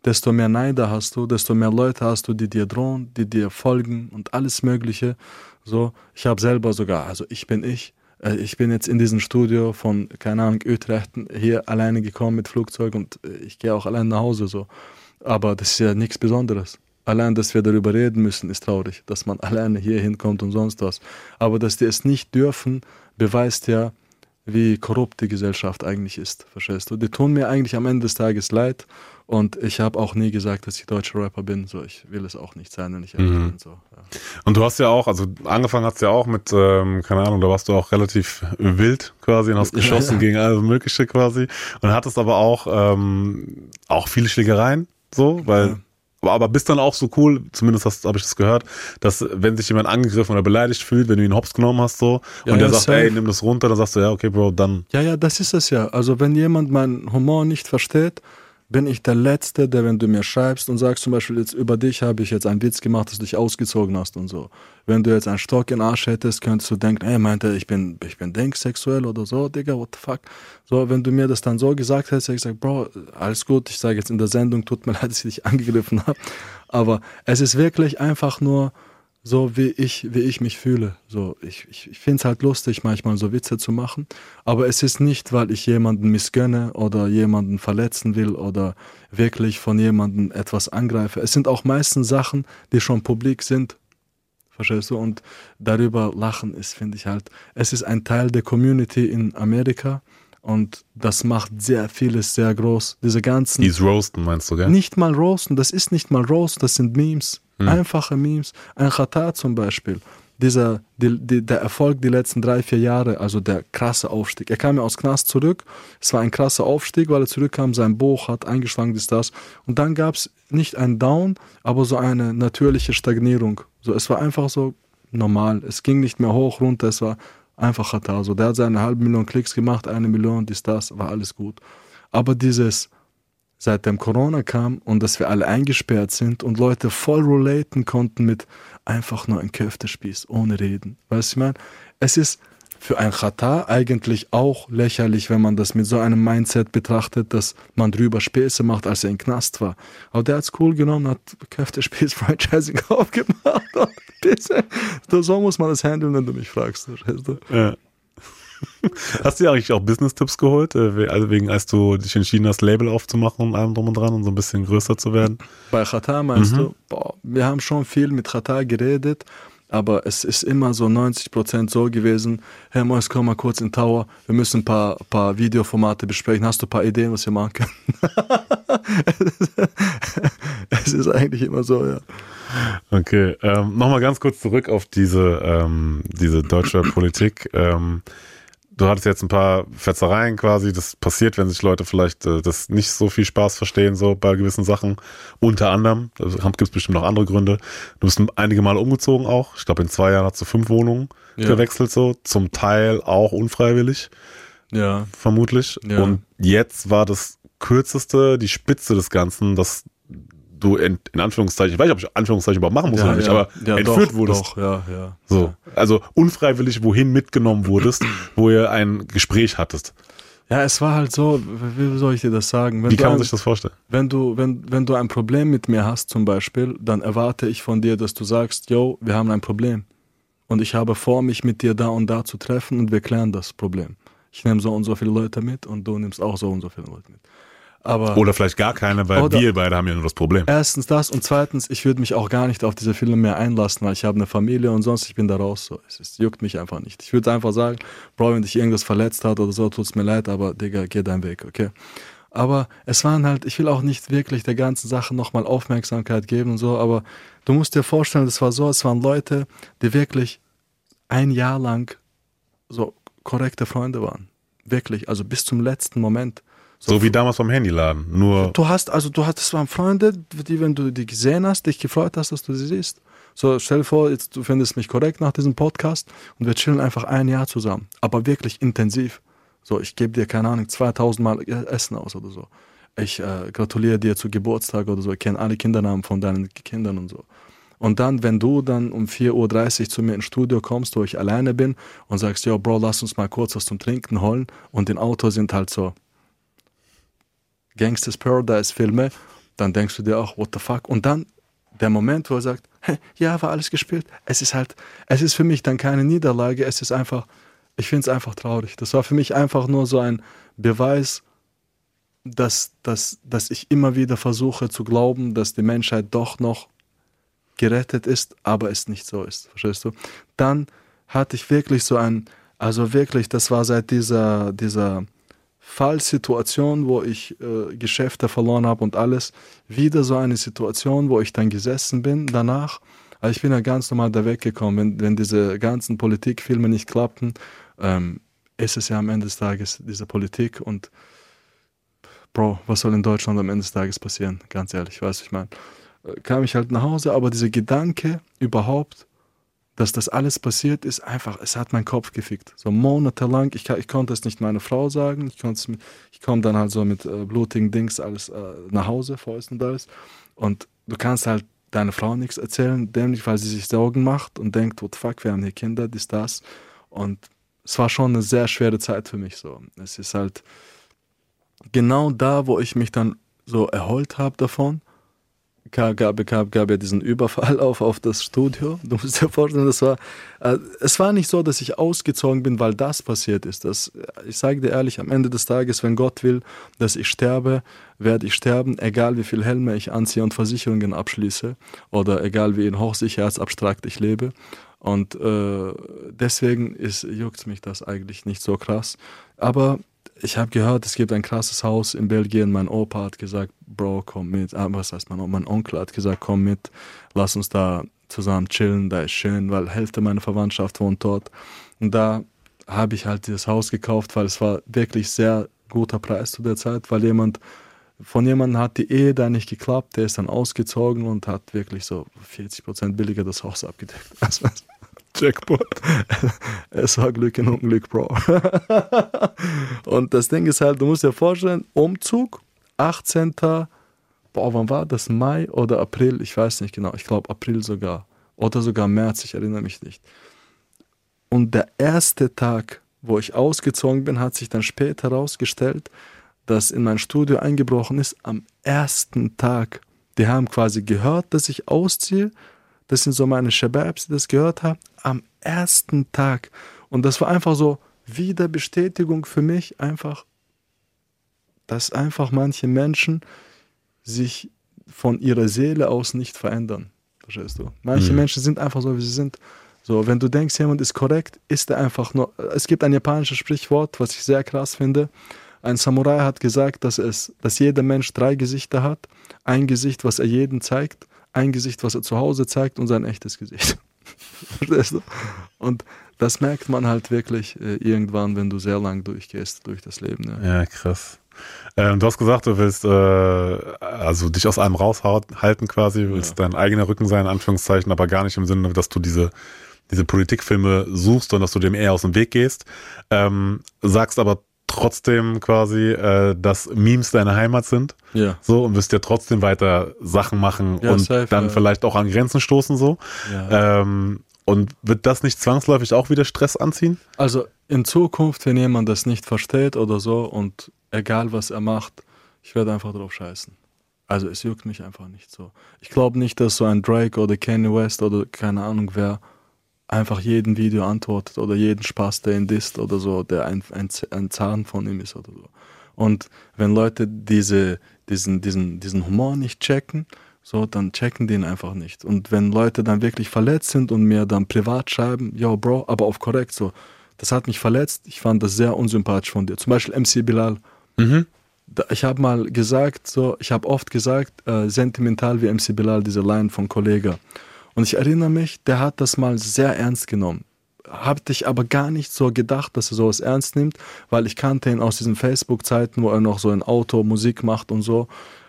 desto mehr Neider hast du, desto mehr Leute hast du, die dir drohen, die dir folgen und alles Mögliche. So, ich habe selber sogar, also ich bin ich, äh, ich bin jetzt in diesem Studio von, keine Ahnung, Utrecht hier alleine gekommen mit Flugzeug und äh, ich gehe auch allein nach Hause so. Aber das ist ja nichts Besonderes. Allein, dass wir darüber reden müssen, ist traurig, dass man alleine hier hinkommt und sonst was. Aber dass die es nicht dürfen, beweist ja, wie korrupt die Gesellschaft eigentlich ist. Verstehst du? Die tun mir eigentlich am Ende des Tages leid. Und ich habe auch nie gesagt, dass ich deutscher Rapper bin. So, ich will es auch nicht sein, wenn ich mhm. bin. So, ja. Und du hast ja auch, also angefangen hast du ja auch mit, ähm, keine Ahnung, da warst du auch relativ wild quasi und hast geschossen ja, ja. gegen alles Mögliche quasi. Und hattest aber auch, ähm, auch viele Schlägereien, so, weil aber, bist dann auch so cool, zumindest habe ich das gehört, dass wenn sich jemand angegriffen oder beleidigt fühlt, wenn du ihn hops genommen hast so ja, und der ja, sagt, safe. ey, nimm das runter, dann sagst du, ja, okay, Bro, dann. Ja, ja, das ist es ja. Also wenn jemand meinen Humor nicht versteht, bin ich der Letzte, der, wenn du mir schreibst und sagst zum Beispiel jetzt über dich habe ich jetzt einen Witz gemacht, dass du dich ausgezogen hast und so. Wenn du jetzt einen Stock in den Arsch hättest, könntest du denken, ey, meinte ich bin, ich bin denksexuell oder so, Digga, what the fuck. So, wenn du mir das dann so gesagt hättest, hätte ich gesagt, Bro, alles gut, ich sage jetzt in der Sendung, tut mir [LAUGHS] leid, dass ich dich [LAUGHS] angegriffen habe. Aber es ist wirklich einfach nur, so wie ich, wie ich mich fühle. So, ich, ich, ich finde es halt lustig, manchmal so Witze zu machen. Aber es ist nicht, weil ich jemanden missgönne oder jemanden verletzen will oder wirklich von jemandem etwas angreife. Es sind auch meistens Sachen, die schon publik sind. Verstehst du? Und darüber lachen ist, finde ich halt, es ist ein Teil der Community in Amerika. Und das macht sehr vieles sehr groß. Diese ganzen. Dies Roasten meinst du, gell? Nicht mal Roasten, das ist nicht mal Roast, das sind Memes. Hm. Einfache Memes. Ein Qatar zum Beispiel. Dieser, die, die, der Erfolg die letzten drei, vier Jahre, also der krasse Aufstieg. Er kam ja aus Knast zurück. Es war ein krasser Aufstieg, weil er zurückkam, sein Buch hat eingeschlagen, ist das. Und dann gab es nicht ein Down, aber so eine natürliche Stagnierung. So, es war einfach so normal. Es ging nicht mehr hoch, runter, es war einfach Qatar. So, der hat seine halbe Million Klicks gemacht, eine Million, dies, das, war alles gut. Aber dieses, seitdem Corona kam und dass wir alle eingesperrt sind und Leute voll relaten konnten mit einfach nur ein Köftespieß, ohne Reden. Weißt du, ich meine, es ist für ein Chata eigentlich auch lächerlich, wenn man das mit so einem Mindset betrachtet, dass man drüber Späße macht, als er in Knast war. Aber der hat es cool genommen, hat Köftespieß [LAUGHS] Franchising aufgemacht. [LAUGHS] so muss man das handeln, wenn du mich fragst. Ja. [LAUGHS] Hast du dir eigentlich auch Business-Tipps geholt? Äh, also wegen, als du dich entschieden hast, Label aufzumachen und allem drum und dran und so ein bisschen größer zu werden? Bei Chata meinst mhm. du? Boah, wir haben schon viel mit Chata geredet, aber es ist immer so 90% so gewesen, Herr Mois, komm mal kurz in Tower, wir müssen ein paar, paar Videoformate besprechen. Hast du ein paar Ideen, was wir machen können? [LAUGHS] es ist eigentlich immer so, ja. Okay, ähm, nochmal ganz kurz zurück auf diese, ähm, diese deutsche Politik. Ähm, du hattest jetzt ein paar Fetzereien quasi. Das passiert, wenn sich Leute vielleicht äh, das nicht so viel Spaß verstehen, so bei gewissen Sachen. Unter anderem, also gibt es bestimmt noch andere Gründe. Du bist einige Mal umgezogen auch. Ich glaube, in zwei Jahren hast du fünf Wohnungen ja. gewechselt, so. Zum Teil auch unfreiwillig. Ja. Vermutlich. Ja. Und jetzt war das kürzeste, die Spitze des Ganzen, dass du in, in Anführungszeichen, ich weiß nicht, ob ich Anführungszeichen überhaupt machen muss ja, oder nicht, ja, aber ja, entführt doch, wurdest. Doch, ja, ja. So, also unfreiwillig wohin mitgenommen wurdest, [CLEARS THROAT] wo ihr ein Gespräch hattest. Ja, es war halt so, wie soll ich dir das sagen? Wenn wie kann man ein, sich das vorstellen? Wenn du, wenn, wenn du ein Problem mit mir hast zum Beispiel, dann erwarte ich von dir, dass du sagst, yo, wir haben ein Problem. Und ich habe vor, mich mit dir da und da zu treffen und wir klären das Problem. Ich nehme so und so viele Leute mit und du nimmst auch so und so viele Leute mit. Aber oder vielleicht gar keine, weil wir beide haben ja nur das Problem. Erstens das und zweitens, ich würde mich auch gar nicht auf diese Filme mehr einlassen, weil ich habe eine Familie und sonst, ich bin da raus. So. Es, es juckt mich einfach nicht. Ich würde einfach sagen, Bro, wenn dich irgendwas verletzt hat oder so, tut es mir leid, aber Digga, geh deinen Weg, okay? Aber es waren halt, ich will auch nicht wirklich der ganzen Sache nochmal Aufmerksamkeit geben und so, aber du musst dir vorstellen, es war so, es waren Leute, die wirklich ein Jahr lang so korrekte Freunde waren. Wirklich, also bis zum letzten Moment. So, so wie damals beim Handyladen, nur. Du hast, also du hattest waren Freunde, die, wenn du die gesehen hast, dich gefreut hast, dass du sie siehst. So, stell dir vor, jetzt, du findest mich korrekt nach diesem Podcast und wir chillen einfach ein Jahr zusammen. Aber wirklich intensiv. So, ich gebe dir, keine Ahnung, 2000 Mal Essen aus oder so. Ich äh, gratuliere dir zu Geburtstag oder so. Ich kenne alle Kindernamen von deinen Kindern und so. Und dann, wenn du dann um 4.30 Uhr zu mir ins Studio kommst, wo ich alleine bin und sagst, yo, Bro, lass uns mal kurz was zum Trinken holen und im Auto sind halt so Gangsters Paradise Filme, dann denkst du dir auch, what the fuck? Und dann der Moment, wo er sagt, ja, war alles gespielt. Es ist halt, es ist für mich dann keine Niederlage, es ist einfach, ich finde es einfach traurig. Das war für mich einfach nur so ein Beweis, dass, dass, dass ich immer wieder versuche zu glauben, dass die Menschheit doch noch gerettet ist, aber es nicht so ist. Verstehst du? Dann hatte ich wirklich so ein, also wirklich, das war seit dieser, dieser Fallsituation, wo ich äh, Geschäfte verloren habe und alles, wieder so eine Situation, wo ich dann gesessen bin danach. Also ich bin ja ganz normal da weggekommen, wenn, wenn diese ganzen Politikfilme nicht klappten, ähm, ist es ja am Ende des Tages diese Politik und Bro, was soll in Deutschland am Ende des Tages passieren? Ganz ehrlich, weißt du, ich meine, äh, kam ich halt nach Hause, aber dieser Gedanke überhaupt, dass das alles passiert ist, einfach, es hat meinen Kopf gefickt. So monatelang, ich, ich konnte es nicht meiner Frau sagen, ich, ich komme dann halt so mit äh, blutigen Dings alles äh, nach Hause, Fäusten und alles. Und du kannst halt deiner Frau nichts erzählen, nämlich weil sie sich Sorgen macht und denkt, what the fuck, wir haben hier Kinder, dies, das. Und es war schon eine sehr schwere Zeit für mich so. Es ist halt genau da, wo ich mich dann so erholt habe davon, gab, gab, gab ja diesen Überfall auf, auf das Studio. Du musst dir vorstellen, das war, äh, es war nicht so, dass ich ausgezogen bin, weil das passiert ist. Das, ich sage dir ehrlich, am Ende des Tages, wenn Gott will, dass ich sterbe, werde ich sterben, egal wie viel Helme ich anziehe und Versicherungen abschließe oder egal wie in Hochsicherheitsabstrakt ich lebe. Und äh, deswegen juckt mich das eigentlich nicht so krass. Aber ich habe gehört, es gibt ein krasses Haus in Belgien. Mein Opa hat gesagt, Bro, komm mit. Ah, was heißt mein? Mein Onkel hat gesagt, komm mit, lass uns da zusammen chillen, da ist schön, weil Hälfte meiner Verwandtschaft wohnt dort. Und da habe ich halt dieses Haus gekauft, weil es war wirklich sehr guter Preis zu der Zeit, weil jemand, von jemandem hat die Ehe da nicht geklappt, der ist dann ausgezogen und hat wirklich so 40 Prozent billiger das Haus abgedeckt. [LAUGHS] Also, Jackpot. [LAUGHS] es war Glück in Unglück, Bro. [LAUGHS] und das Ding ist halt, du musst dir vorstellen, Umzug, 18. Boah, wann war das? Mai oder April? Ich weiß nicht genau. Ich glaube April sogar. Oder sogar März, ich erinnere mich nicht. Und der erste Tag, wo ich ausgezogen bin, hat sich dann später herausgestellt, dass in mein Studio eingebrochen ist am ersten Tag. Die haben quasi gehört, dass ich ausziehe das sind so meine Shababs, die das gehört haben, am ersten Tag. Und das war einfach so wieder Bestätigung für mich, einfach, dass einfach manche Menschen sich von ihrer Seele aus nicht verändern. Verstehst du? Manche mhm. Menschen sind einfach so, wie sie sind. So, wenn du denkst, jemand ist korrekt, ist er einfach nur. Es gibt ein japanisches Sprichwort, was ich sehr krass finde. Ein Samurai hat gesagt, dass es, dass jeder Mensch drei Gesichter hat. Ein Gesicht, was er jedem zeigt, ein Gesicht, was er zu Hause zeigt und sein echtes Gesicht. [LAUGHS] und das merkt man halt wirklich äh, irgendwann, wenn du sehr lang durchgehst durch das Leben. Ja, ja krass. Ähm, du hast gesagt, du willst äh, also dich aus allem raushalten quasi, willst ja. dein eigener Rücken sein, in Anführungszeichen, aber gar nicht im Sinne, dass du diese diese Politikfilme suchst und dass du dem eher aus dem Weg gehst. Ähm, sagst aber trotzdem quasi, äh, dass Memes deine Heimat sind. Ja. So, und wirst ja trotzdem weiter Sachen machen ja, und safe, dann ja. vielleicht auch an Grenzen stoßen, so. Ja. Ähm, und wird das nicht zwangsläufig auch wieder Stress anziehen? Also in Zukunft, wenn jemand das nicht versteht oder so und egal was er macht, ich werde einfach drauf scheißen. Also es juckt mich einfach nicht so. Ich glaube nicht, dass so ein Drake oder Kanye West oder keine Ahnung wer einfach jeden Video antwortet oder jeden Spaß, der ihn disst oder so, der ein, ein, ein Zahn von ihm ist oder so. Und wenn Leute diese, diesen, diesen, diesen Humor nicht checken, so, dann checken die ihn einfach nicht. Und wenn Leute dann wirklich verletzt sind und mir dann privat schreiben, yo, Bro, aber auf korrekt, so, das hat mich verletzt, ich fand das sehr unsympathisch von dir. Zum Beispiel MC Bilal. Mhm. Ich habe mal gesagt, so, ich habe oft gesagt, äh, sentimental wie MC Bilal, diese Line von Kollega. Und ich erinnere mich, der hat das mal sehr ernst genommen. Habe ich aber gar nicht so gedacht, dass er sowas ernst nimmt, weil ich kannte ihn aus diesen Facebook-Zeiten, wo er noch so ein Auto Musik macht und so.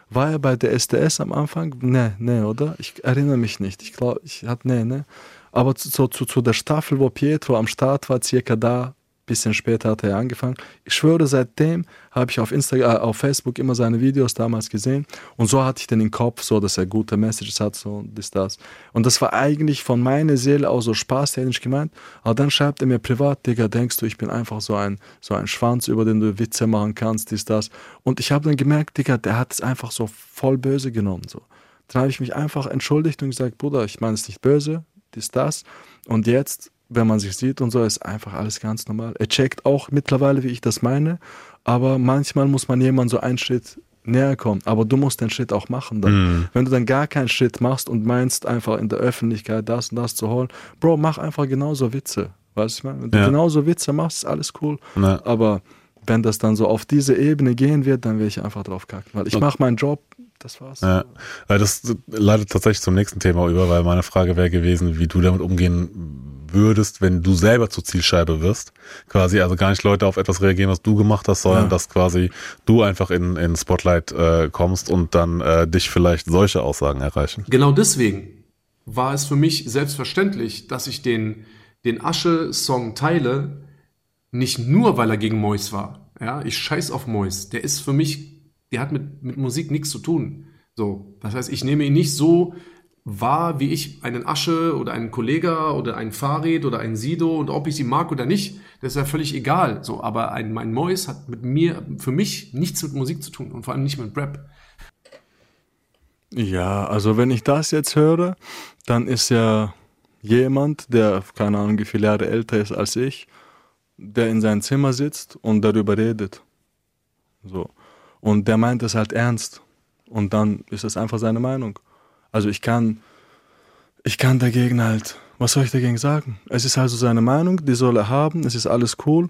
War er bei der SDS am Anfang? Nee, nee, oder? Ich erinnere mich nicht. Ich glaube, ich hatte, nee, nee. Aber zu, zu, zu der Staffel, wo Pietro am Start war, circa da bisschen später hat er angefangen. Ich schwöre, seitdem habe ich auf Instagram, äh, auf Facebook immer seine Videos damals gesehen und so hatte ich den im Kopf, so dass er gute Messages hat, so das, das. Und das war eigentlich von meiner Seele aus so spaßtechnisch gemeint. Aber dann schreibt er mir privat, Digga, denkst du, ich bin einfach so ein, so ein Schwanz, über den du Witze machen kannst, dies, das. Und ich habe dann gemerkt, Digga, der hat es einfach so voll böse genommen, so. Dann habe ich mich einfach entschuldigt und gesagt, Bruder, ich meine es nicht böse, dies, das. Und jetzt wenn man sich sieht und so, ist einfach alles ganz normal. Er checkt auch mittlerweile, wie ich das meine, aber manchmal muss man jemand so einen Schritt näher kommen. Aber du musst den Schritt auch machen dann. Mm. Wenn du dann gar keinen Schritt machst und meinst einfach in der Öffentlichkeit das und das zu holen, Bro, mach einfach genauso Witze. Weißt du, ich meine? Wenn du ja. genauso Witze machst, ist alles cool. Ja. Aber wenn das dann so auf diese Ebene gehen wird, dann will ich einfach drauf kacken. Weil ich mache meinen Job, das war's. Ja, das leitet tatsächlich zum nächsten Thema über, weil meine Frage wäre gewesen, wie du damit umgehen würdest, wenn du selber zur Zielscheibe wirst. Quasi, also gar nicht Leute auf etwas reagieren, was du gemacht hast, sondern ja. dass quasi du einfach in, in Spotlight äh, kommst und dann äh, dich vielleicht solche Aussagen erreichen. Genau deswegen war es für mich selbstverständlich, dass ich den, den Asche-Song teile, nicht nur, weil er gegen Mois war. Ja, ich scheiß auf Mois. Der ist für mich, der hat mit, mit Musik nichts zu tun. So, das heißt, ich nehme ihn nicht so wahr, wie ich einen Asche oder einen Kollega oder einen Fahrrad oder einen Sido und ob ich sie mag oder nicht, das ist ja völlig egal. So, aber ein, mein Mois hat mit mir, für mich nichts mit Musik zu tun und vor allem nicht mit Rap. Ja, also wenn ich das jetzt höre, dann ist ja jemand, der keine Ahnung wie viele Jahre älter ist als ich, der in seinem Zimmer sitzt und darüber redet. So. Und der meint es halt ernst. Und dann ist es einfach seine Meinung. Also ich kann, ich kann dagegen halt, was soll ich dagegen sagen? Es ist also seine Meinung, die soll er haben, es ist alles cool.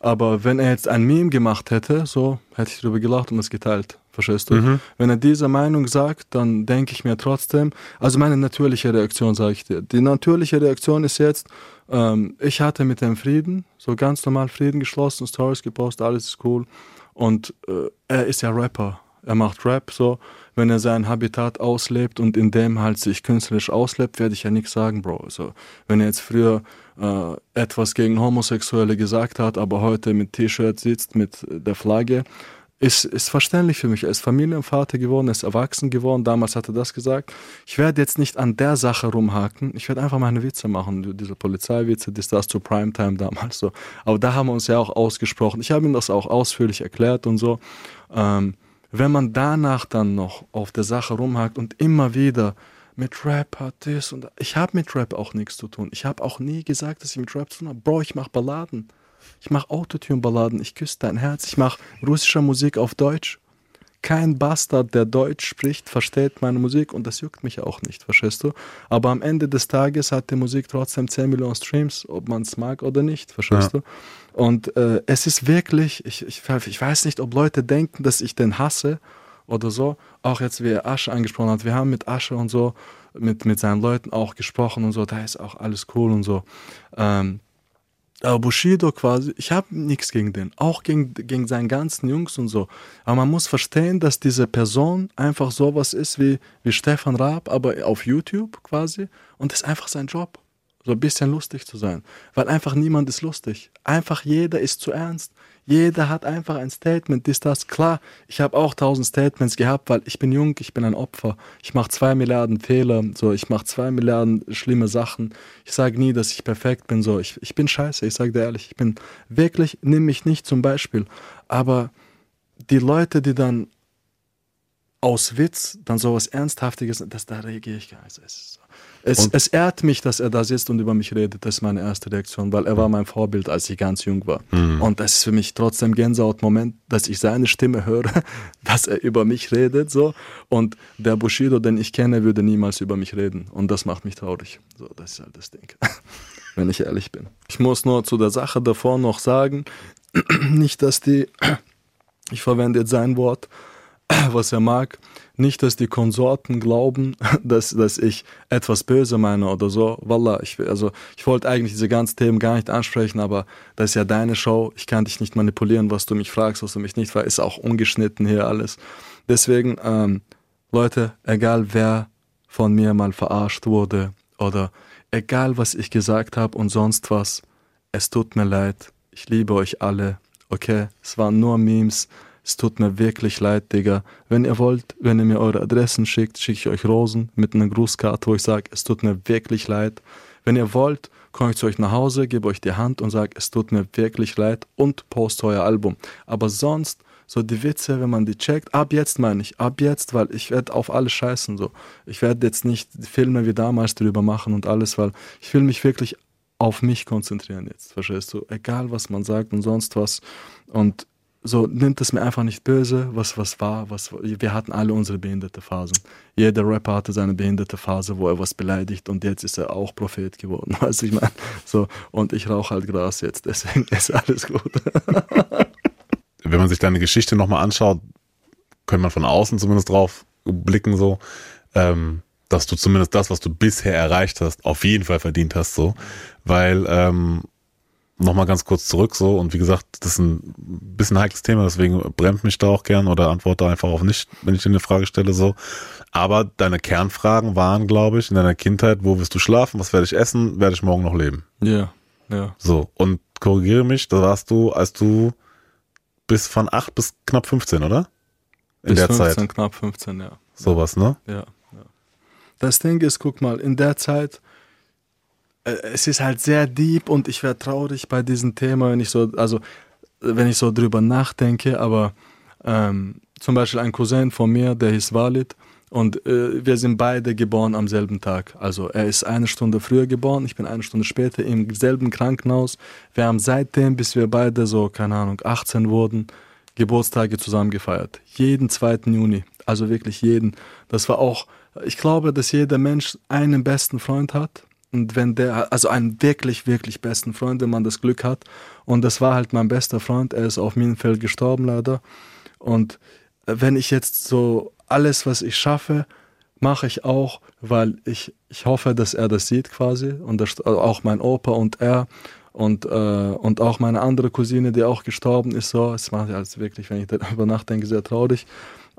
Aber wenn er jetzt ein Meme gemacht hätte, so hätte ich darüber gelacht und es geteilt. Verstehst du? Mhm. Wenn er diese Meinung sagt, dann denke ich mir trotzdem, also meine natürliche Reaktion, sage ich dir. Die natürliche Reaktion ist jetzt, ähm, ich hatte mit dem Frieden, so ganz normal Frieden geschlossen, Stories gepostet, alles ist cool. Und äh, er ist ja Rapper. Er macht Rap so. Wenn er sein Habitat auslebt und in dem halt sich künstlerisch auslebt, werde ich ja nichts sagen, Bro. Also, wenn er jetzt früher äh, etwas gegen Homosexuelle gesagt hat, aber heute mit T-Shirt sitzt, mit der Flagge, ist, ist verständlich für mich. Er ist Familienvater geworden, er ist erwachsen geworden. Damals hat er das gesagt. Ich werde jetzt nicht an der Sache rumhaken. Ich werde einfach meine Witze machen. Diese Polizeiwitze, das das zu Primetime damals so. Aber da haben wir uns ja auch ausgesprochen. Ich habe ihm das auch ausführlich erklärt und so. Ähm, wenn man danach dann noch auf der Sache rumhakt und immer wieder mit Rap hat das und ich habe mit Rap auch nichts zu tun. Ich habe auch nie gesagt, dass ich mit Rap zu tun habe. Bro, ich mache Balladen. Ich mache Autotune-Balladen, ich küsse dein Herz, ich mache russische Musik auf Deutsch. Kein Bastard, der Deutsch spricht, versteht meine Musik und das juckt mich auch nicht, verstehst du? Aber am Ende des Tages hat die Musik trotzdem 10 Millionen Streams, ob man es mag oder nicht, verstehst ja. du? Und äh, es ist wirklich, ich, ich, ich weiß nicht, ob Leute denken, dass ich den hasse oder so. Auch jetzt, wie er Asche angesprochen hat, wir haben mit Asche und so, mit, mit seinen Leuten auch gesprochen und so, da ist auch alles cool und so. Ähm, aber Bushido quasi, ich habe nichts gegen den, auch gegen, gegen seinen ganzen Jungs und so. Aber man muss verstehen, dass diese Person einfach sowas ist wie, wie Stefan Raab, aber auf YouTube quasi. Und das ist einfach sein Job, so ein bisschen lustig zu sein. Weil einfach niemand ist lustig. Einfach jeder ist zu ernst. Jeder hat einfach ein Statement, ist das klar. Ich habe auch tausend Statements gehabt, weil ich bin jung, ich bin ein Opfer. Ich mache zwei Milliarden Fehler, so ich mache zwei Milliarden schlimme Sachen. Ich sage nie, dass ich perfekt bin, so ich, ich bin scheiße. Ich sage dir ehrlich, ich bin wirklich, nimm mich nicht zum Beispiel. Aber die Leute, die dann aus Witz dann sowas Ernsthaftiges, das da reagiere ich gar nicht. Es. Es, es, ehrt mich, dass er da sitzt und über mich redet. Das ist meine erste Reaktion, weil er war mein Vorbild, als ich ganz jung war. Mhm. Und das ist für mich trotzdem Gänsehaut-Moment, dass ich seine Stimme höre, [LAUGHS] dass er über mich redet. So. Und der Bushido, den ich kenne, würde niemals über mich reden. Und das macht mich traurig. So, das ist halt das Ding. [LAUGHS] Wenn ich ehrlich bin. Ich muss nur zu der Sache davor noch sagen, [CLEARS THROAT] nicht, dass die, [CLEARS THROAT] ich verwende jetzt sein Wort, [CLEARS THROAT] was er mag, nicht, dass die Konsorten glauben, [LAUGHS] dass, dass ich etwas böse meine oder so. Wallah, ich, also, ich wollte eigentlich diese ganzen Themen gar nicht ansprechen, aber das ist ja deine Show. Ich kann dich nicht manipulieren, was du mich fragst, was du mich nicht fragst. Ist auch ungeschnitten hier alles. Deswegen, ähm, Leute, egal wer von mir mal verarscht wurde oder egal was ich gesagt habe und sonst was, es tut mir leid. Ich liebe euch alle. Okay, es waren nur Memes. Es tut mir wirklich leid, Digga. Wenn ihr wollt, wenn ihr mir eure Adressen schickt, schicke ich euch Rosen mit einer Grußkarte, wo ich sage, es tut mir wirklich leid. Wenn ihr wollt, komme ich zu euch nach Hause, gebe euch die Hand und sage, es tut mir wirklich leid und poste euer Album. Aber sonst, so die Witze, wenn man die checkt, ab jetzt meine ich, ab jetzt, weil ich werde auf alles scheißen so. Ich werde jetzt nicht Filme wie damals drüber machen und alles, weil ich will mich wirklich auf mich konzentrieren jetzt, verstehst du? Egal was man sagt und sonst was. Und so nimmt es mir einfach nicht böse, was was war, was wir hatten alle unsere behinderte Phasen. Jeder Rapper hatte seine behinderte Phase, wo er was beleidigt und jetzt ist er auch Prophet geworden, [LAUGHS] weißt ich meine, so und ich rauche halt Gras jetzt, deswegen ist alles gut. [LAUGHS] Wenn man sich deine Geschichte nochmal anschaut, könnte man von außen zumindest drauf blicken so, ähm, dass du zumindest das, was du bisher erreicht hast, auf jeden Fall verdient hast so, weil ähm, nochmal ganz kurz zurück so und wie gesagt, das ist ein bisschen heikles Thema, deswegen brennt mich da auch gern oder antworte einfach auf nicht, wenn ich dir eine Frage stelle so. Aber deine Kernfragen waren, glaube ich, in deiner Kindheit, wo wirst du schlafen, was werde ich essen, werde ich morgen noch leben? Ja, ja. So, und korrigiere mich, da warst du, als du bis von 8 bis knapp 15, oder? In bis der 15, Zeit. knapp 15, ja. Sowas, ne? Ja, ja. Das Ding ist, guck mal, in der Zeit, es ist halt sehr deep und ich wäre traurig bei diesem Thema, wenn ich so, also wenn ich so drüber nachdenke, aber ähm, zum Beispiel ein Cousin von mir, der hieß Walid und äh, wir sind beide geboren am selben Tag. Also er ist eine Stunde früher geboren, ich bin eine Stunde später im selben Krankenhaus. Wir haben seitdem, bis wir beide so, keine Ahnung, 18 wurden, Geburtstage zusammen gefeiert. Jeden 2. Juni. Also wirklich jeden. Das war auch, ich glaube, dass jeder Mensch einen besten Freund hat. Und wenn der, also einen wirklich, wirklich besten Freund, wenn man das Glück hat. Und das war halt mein bester Freund. Er ist auf Minenfeld gestorben leider. Und wenn ich jetzt so alles, was ich schaffe, mache ich auch, weil ich, ich hoffe, dass er das sieht quasi. Und das, auch mein Opa und er und, äh, und auch meine andere Cousine, die auch gestorben ist, so. Es macht also wirklich, wenn ich darüber nachdenke, sehr traurig.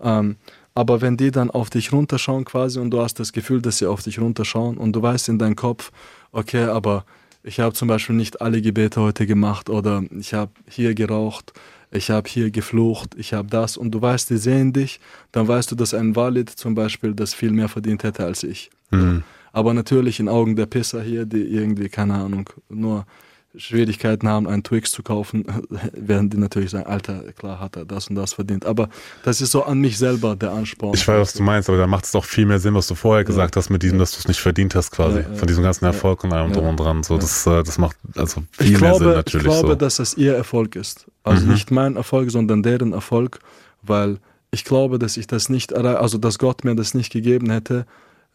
Ähm, aber wenn die dann auf dich runterschauen quasi und du hast das Gefühl, dass sie auf dich runterschauen und du weißt in deinem Kopf, okay, aber ich habe zum Beispiel nicht alle Gebete heute gemacht oder ich habe hier geraucht, ich habe hier geflucht, ich habe das und du weißt, die sehen dich, dann weißt du, dass ein Walid zum Beispiel das viel mehr verdient hätte als ich. Mhm. Aber natürlich in Augen der Pisser hier, die irgendwie, keine Ahnung, nur Schwierigkeiten haben, einen Twix zu kaufen, [LAUGHS] werden die natürlich sagen, Alter, klar hat er das und das verdient. Aber das ist so an mich selber der Ansporn. Ich weiß, was du meinst, aber da macht es doch viel mehr Sinn, was du vorher ja. gesagt hast, mit diesem, dass du es nicht verdient hast quasi, ja, ja. von diesem ganzen Erfolg und allem drum und dran. So, das, äh, das macht also viel ich mehr Sinn natürlich. Ich glaube, so. dass es ihr Erfolg ist. Also mhm. nicht mein Erfolg, sondern deren Erfolg, weil ich glaube, dass ich das nicht, also dass Gott mir das nicht gegeben hätte,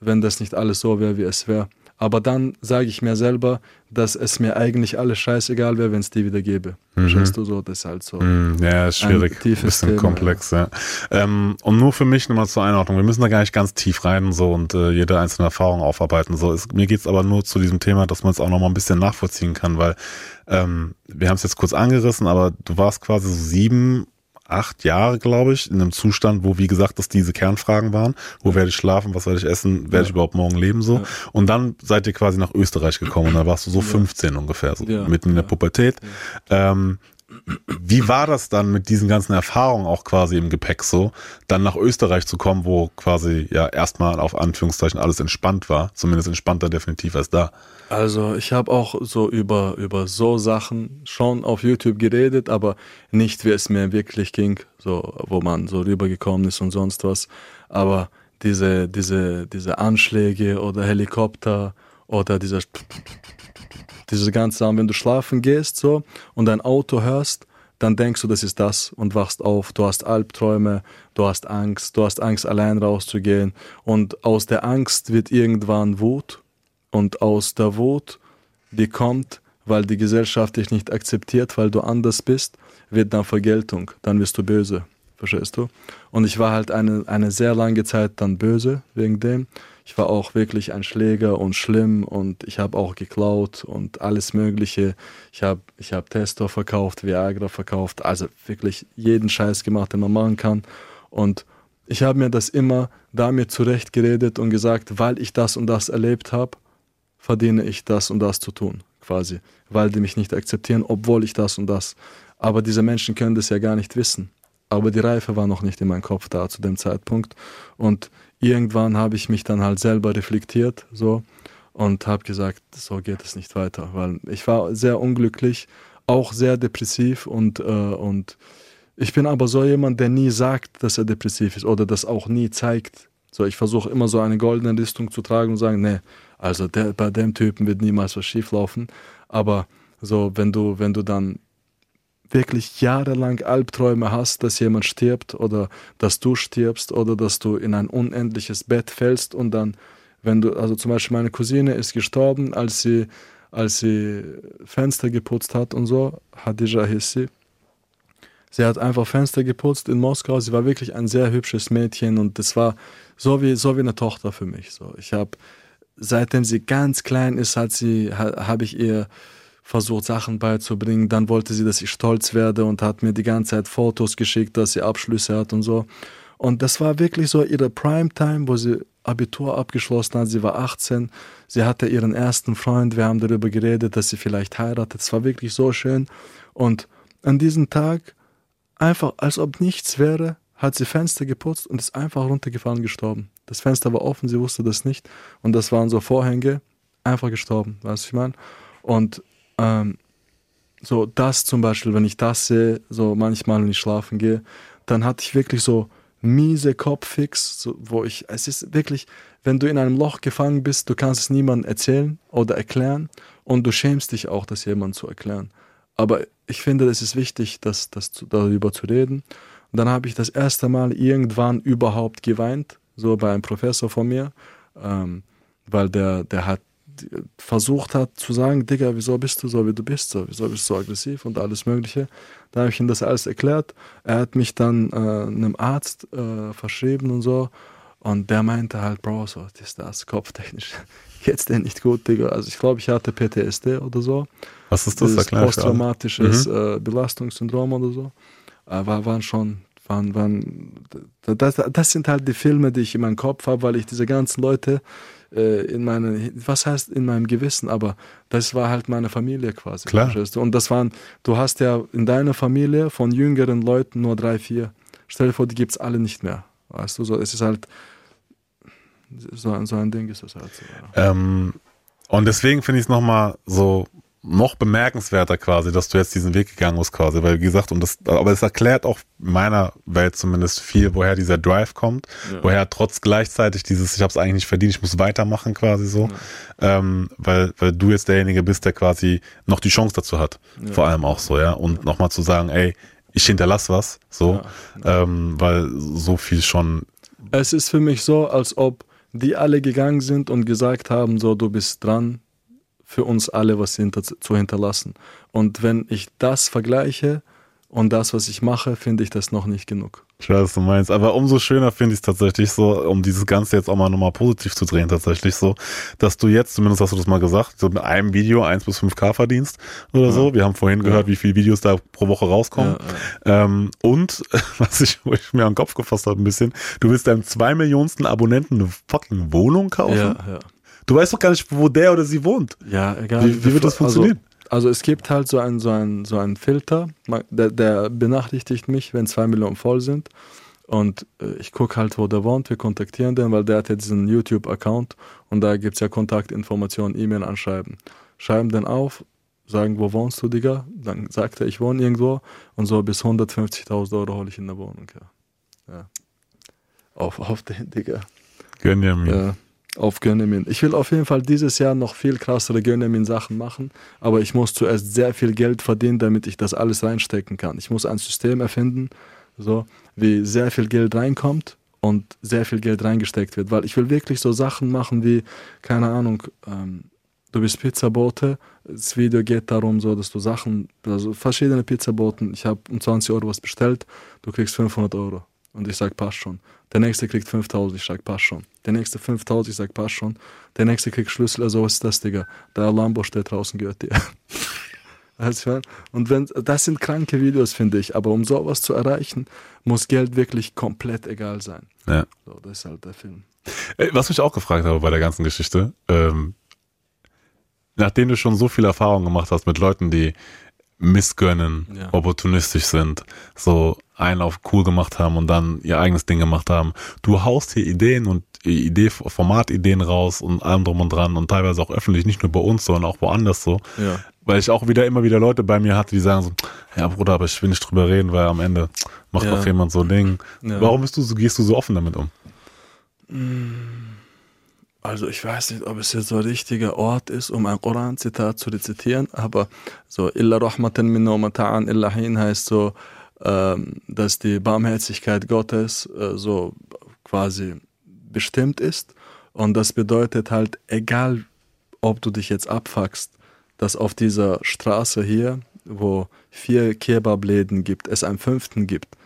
wenn das nicht alles so wäre, wie es wäre. Aber dann sage ich mir selber, dass es mir eigentlich alles scheißegal wäre, wenn es die wieder gäbe. Mhm. Du so? Das ist halt so. Mhm, ja, ist schwierig. Ein bisschen Thema, komplex, ja. ja. Ähm, und nur für mich nochmal zur Einordnung. Wir müssen da gar nicht ganz tief rein so und äh, jede einzelne Erfahrung aufarbeiten. So, es, mir geht's aber nur zu diesem Thema, dass man es auch nochmal ein bisschen nachvollziehen kann, weil ähm, wir haben es jetzt kurz angerissen, aber du warst quasi so sieben acht Jahre, glaube ich, in einem Zustand, wo, wie gesagt, das diese Kernfragen waren. Wo werde ich schlafen? Was werde ich essen? Werde ich überhaupt morgen leben? So. Und dann seid ihr quasi nach Österreich gekommen und da warst du so 15 ungefähr, so mitten in der Pubertät. Ähm, wie war das dann mit diesen ganzen Erfahrungen auch quasi im Gepäck so, dann nach Österreich zu kommen, wo quasi ja erstmal auf Anführungszeichen alles entspannt war, zumindest entspannter definitiv als da? Also ich habe auch so über, über so Sachen schon auf YouTube geredet, aber nicht, wie es mir wirklich ging, so wo man so rübergekommen ist und sonst was. Aber diese, diese, diese Anschläge oder Helikopter oder dieser diese ganze Sachen, wenn du schlafen gehst so und dein Auto hörst, dann denkst du, das ist das und wachst auf. Du hast Albträume, du hast Angst, du hast Angst, allein rauszugehen. Und aus der Angst wird irgendwann Wut. Und aus der Wut, die kommt, weil die Gesellschaft dich nicht akzeptiert, weil du anders bist, wird dann Vergeltung. Dann wirst du böse. Verstehst du? Und ich war halt eine, eine sehr lange Zeit dann böse wegen dem ich war auch wirklich ein Schläger und schlimm und ich habe auch geklaut und alles Mögliche. Ich habe ich hab Testo verkauft, Viagra verkauft, also wirklich jeden Scheiß gemacht, den man machen kann. Und ich habe mir das immer damit zurechtgeredet und gesagt, weil ich das und das erlebt habe, verdiene ich das und das zu tun, quasi. Weil die mich nicht akzeptieren, obwohl ich das und das. Aber diese Menschen können das ja gar nicht wissen. Aber die Reife war noch nicht in meinem Kopf da zu dem Zeitpunkt. Und irgendwann habe ich mich dann halt selber reflektiert so und habe gesagt, so geht es nicht weiter, weil ich war sehr unglücklich, auch sehr depressiv und, äh, und ich bin aber so jemand, der nie sagt, dass er depressiv ist oder das auch nie zeigt. So, ich versuche immer so eine goldene Listung zu tragen und sagen, nee, also der, bei dem Typen wird niemals was schief laufen. Aber so, wenn du, wenn du dann wirklich jahrelang Albträume hast, dass jemand stirbt oder dass du stirbst oder dass du in ein unendliches Bett fällst und dann, wenn du, also zum Beispiel meine Cousine ist gestorben, als sie, als sie Fenster geputzt hat und so, Hadija hieß sie. Sie hat einfach Fenster geputzt in Moskau. Sie war wirklich ein sehr hübsches Mädchen und das war so wie, so wie eine Tochter für mich. So, ich habe, seitdem sie ganz klein ist, hat sie, ha, habe ich ihr versucht, Sachen beizubringen. Dann wollte sie, dass ich stolz werde und hat mir die ganze Zeit Fotos geschickt, dass sie Abschlüsse hat und so. Und das war wirklich so ihre Primetime, wo sie Abitur abgeschlossen hat. Sie war 18. Sie hatte ihren ersten Freund. Wir haben darüber geredet, dass sie vielleicht heiratet. Es war wirklich so schön. Und an diesem Tag, einfach als ob nichts wäre, hat sie Fenster geputzt und ist einfach runtergefallen gestorben. Das Fenster war offen, sie wusste das nicht. Und das waren so Vorhänge, einfach gestorben, weißt du, ich meine? Und ähm, so das zum Beispiel, wenn ich das sehe, so manchmal, wenn ich schlafen gehe, dann hatte ich wirklich so miese Kopffix, so, wo ich, es ist wirklich, wenn du in einem Loch gefangen bist, du kannst es niemandem erzählen oder erklären und du schämst dich auch, das jemandem zu erklären. Aber ich finde, es ist wichtig, das, das darüber zu reden. Und dann habe ich das erste Mal irgendwann überhaupt geweint, so bei einem Professor von mir, ähm, weil der, der hat versucht hat zu sagen, Digga, wieso bist du so, wie du bist, so, wieso bist du so aggressiv und alles Mögliche. Da habe ich ihm das alles erklärt. Er hat mich dann äh, einem Arzt äh, verschrieben und so. Und der meinte halt, Bro, so, das ist das, kopftechnisch [LAUGHS] geht's dir nicht gut, Digga. Also ich glaube, ich hatte PTSD oder so. Was ist das? das Posttraumatisches mhm. äh, Belastungssyndrom oder so. Aber waren schon, waren, waren, das, das sind halt die Filme, die ich in meinem Kopf habe, weil ich diese ganzen Leute äh, in meine, was heißt in meinem Gewissen, aber das war halt meine Familie quasi. Klar. Und das waren, du hast ja in deiner Familie von jüngeren Leuten nur drei, vier. Stell dir vor, die gibt es alle nicht mehr. Weißt du, so, es ist halt, so, ein, so ein Ding ist das halt so. Ja. Ähm, und deswegen finde ich es nochmal so noch bemerkenswerter quasi, dass du jetzt diesen Weg gegangen bist quasi, weil wie gesagt, und das, aber es erklärt auch meiner Welt zumindest viel, woher dieser Drive kommt, ja. woher trotz gleichzeitig dieses, ich habe es eigentlich nicht verdient, ich muss weitermachen quasi so, ja. ähm, weil, weil du jetzt derjenige bist, der quasi noch die Chance dazu hat, ja. vor allem auch so, ja, und nochmal zu sagen, ey, ich hinterlasse was, so, ähm, weil so viel schon. Es ist für mich so, als ob die alle gegangen sind und gesagt haben, so, du bist dran, für uns alle was hinter, zu hinterlassen. Und wenn ich das vergleiche und das, was ich mache, finde ich das noch nicht genug. Ich weiß, was du meinst. Aber umso schöner finde ich es tatsächlich so, um dieses Ganze jetzt auch mal nochmal positiv zu drehen, tatsächlich so, dass du jetzt, zumindest hast du das mal gesagt, so mit einem Video 1 bis 5K verdienst oder ja. so. Wir haben vorhin gehört, ja. wie viele Videos da pro Woche rauskommen. Ja, ähm, und, [LAUGHS] was ich, wo ich mir an den Kopf gefasst habe ein bisschen, du willst deinem zwei Millionsten Abonnenten eine fucking Wohnung kaufen? Ja, ja. Du weißt doch gar nicht, wo der oder sie wohnt. Ja, egal. Wie, wie wird das also, funktionieren? Also, also, es gibt halt so einen so ein, so ein Filter, der, der benachrichtigt mich, wenn zwei Millionen voll sind. Und äh, ich gucke halt, wo der wohnt, wir kontaktieren den, weil der hat ja diesen YouTube-Account und da gibt es ja Kontaktinformationen, E-Mail anschreiben. Schreiben den auf, sagen, wo wohnst du, Digga? Dann sagt er, ich wohne irgendwo und so bis 150.000 Euro hole ich in der Wohnung, ja. ja. Auf, auf den, Digga. Gönn ja mir. Ja auf Gönnemin. Ich will auf jeden Fall dieses Jahr noch viel krassere Gönnemin-Sachen machen, aber ich muss zuerst sehr viel Geld verdienen, damit ich das alles reinstecken kann. Ich muss ein System erfinden, so wie sehr viel Geld reinkommt und sehr viel Geld reingesteckt wird, weil ich will wirklich so Sachen machen wie, keine Ahnung, ähm, du bist Pizzabote, das Video geht darum, so dass du Sachen, also verschiedene Pizzaboten, ich habe um 20 Euro was bestellt, du kriegst 500 Euro. Und ich sage, passt schon. Der nächste kriegt 5000, ich sage, passt schon. Der nächste 5000, ich sage, passt schon. Der nächste kriegt Schlüssel, also was ist das, Digga? Der Lambo steht draußen, gehört dir. [LAUGHS] Und wenn, das sind kranke Videos, finde ich. Aber um sowas zu erreichen, muss Geld wirklich komplett egal sein. Ja. So, das ist halt der Film. Was mich auch gefragt habe bei der ganzen Geschichte, ähm, nachdem du schon so viel Erfahrung gemacht hast mit Leuten, die missgönnen, ja. opportunistisch sind, so einen auf cool gemacht haben und dann ihr eigenes Ding gemacht haben. Du haust hier Ideen und Idee, Formatideen raus und allem drum und dran und teilweise auch öffentlich, nicht nur bei uns, sondern auch woanders so. Ja. Weil ich auch wieder immer wieder Leute bei mir hatte, die sagen so, ja Bruder, aber ich will nicht drüber reden, weil am Ende macht ja. doch jemand so ein Ding. Ja. Warum bist du so, gehst du so offen damit um? Also ich weiß nicht, ob es jetzt so ein richtiger Ort ist, um ein Koran-Zitat zu rezitieren, aber so Illa rahmatan mata'an illa hin heißt so, dass die Barmherzigkeit Gottes äh, so quasi bestimmt ist. Und das bedeutet halt, egal ob du dich jetzt abfuckst, dass auf dieser Straße hier, wo vier Kebabläden gibt, es einen fünften gibt.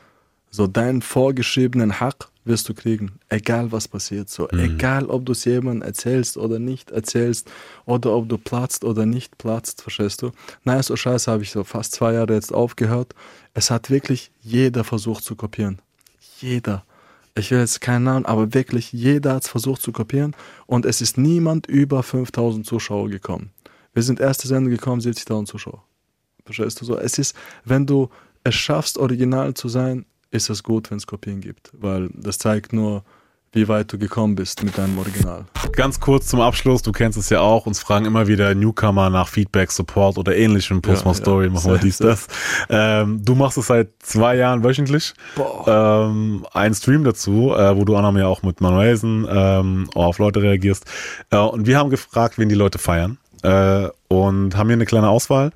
So deinen vorgeschriebenen Hack wirst du kriegen, egal was passiert. So, mhm. egal ob du es jemandem erzählst oder nicht erzählst oder ob du platzt oder nicht platzt, verstehst du? Nice or Scheiße habe ich so fast zwei Jahre jetzt aufgehört. Es hat wirklich jeder versucht zu kopieren. Jeder. Ich will jetzt keinen Namen, aber wirklich jeder hat es versucht zu kopieren und es ist niemand über 5000 Zuschauer gekommen. Wir sind erste Sendung gekommen, 70.000 Zuschauer. Verstehst du so? Es ist, wenn du es schaffst, original zu sein, ist es gut, wenn es Kopien gibt, weil das zeigt nur, wie weit du gekommen bist mit deinem Original. Ganz kurz zum Abschluss, du kennst es ja auch, uns fragen immer wieder Newcomer nach Feedback, Support oder ähnlichem. Post ja, Story, ja. machen wir dies, das. Ähm, du machst es seit zwei Jahren wöchentlich. Ähm, ein Stream dazu, äh, wo du auch noch ja auch mit Manuelsen ähm, auf Leute reagierst. Äh, und wir haben gefragt, wen die Leute feiern. Äh, und haben hier eine kleine Auswahl.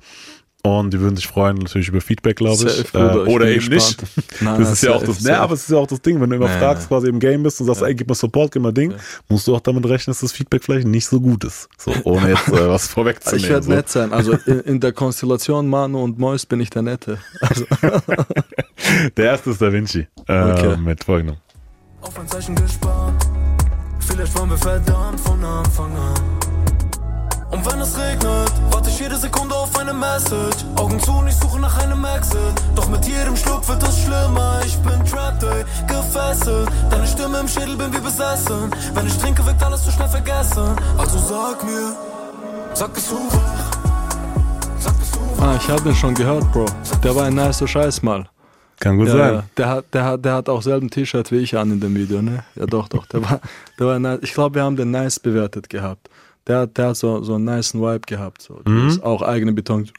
Und die würden sich freuen natürlich über Feedback, glaube ich. Safe, äh, oder eben gespannt. nicht. [LAUGHS] Nein, das ist ja auch das, ne, aber es ist ja auch das Ding, wenn du immer nee, fragst, quasi im Game bist und sagst, ja. ey, gib mal Support, gib mal Ding, ja. musst du auch damit rechnen, dass das Feedback vielleicht nicht so gut ist. So, ohne [LAUGHS] jetzt äh, was vorwegzunehmen. Ich werde so. nett sein. Also in, in, der Konstellation Manu und Mois bin ich der Nette. Also. [LAUGHS] der erste ist Da Vinci. Äh, okay. Mit folgendem. Auf ein Zeichen gespannt. Vielleicht waren wir verdammt von Anfang an. Und wenn es regnet, warte ich jede Sekunde auf eine Message. Augen zu und ich suche nach einem Exit. Doch mit jedem Schluck wird es schlimmer. Ich bin trapped, ey, gefesselt. Deine Stimme im Schädel bin wie besessen. Wenn ich trinke, wird alles zu schnell vergessen. Also sag mir, sag bist du wach? Ah, ich hab den schon gehört, Bro. Der war ein nicer Scheiß mal. Kann gut ja, sein. Der hat, der, hat, der hat auch selben T-Shirt wie ich an in dem Video, ne? Ja, doch, doch. Der war, der war nice. Ich glaube, wir haben den nice bewertet gehabt der, der hat so, so einen nice Vibe gehabt. So. Mhm. Auch eigene Beton.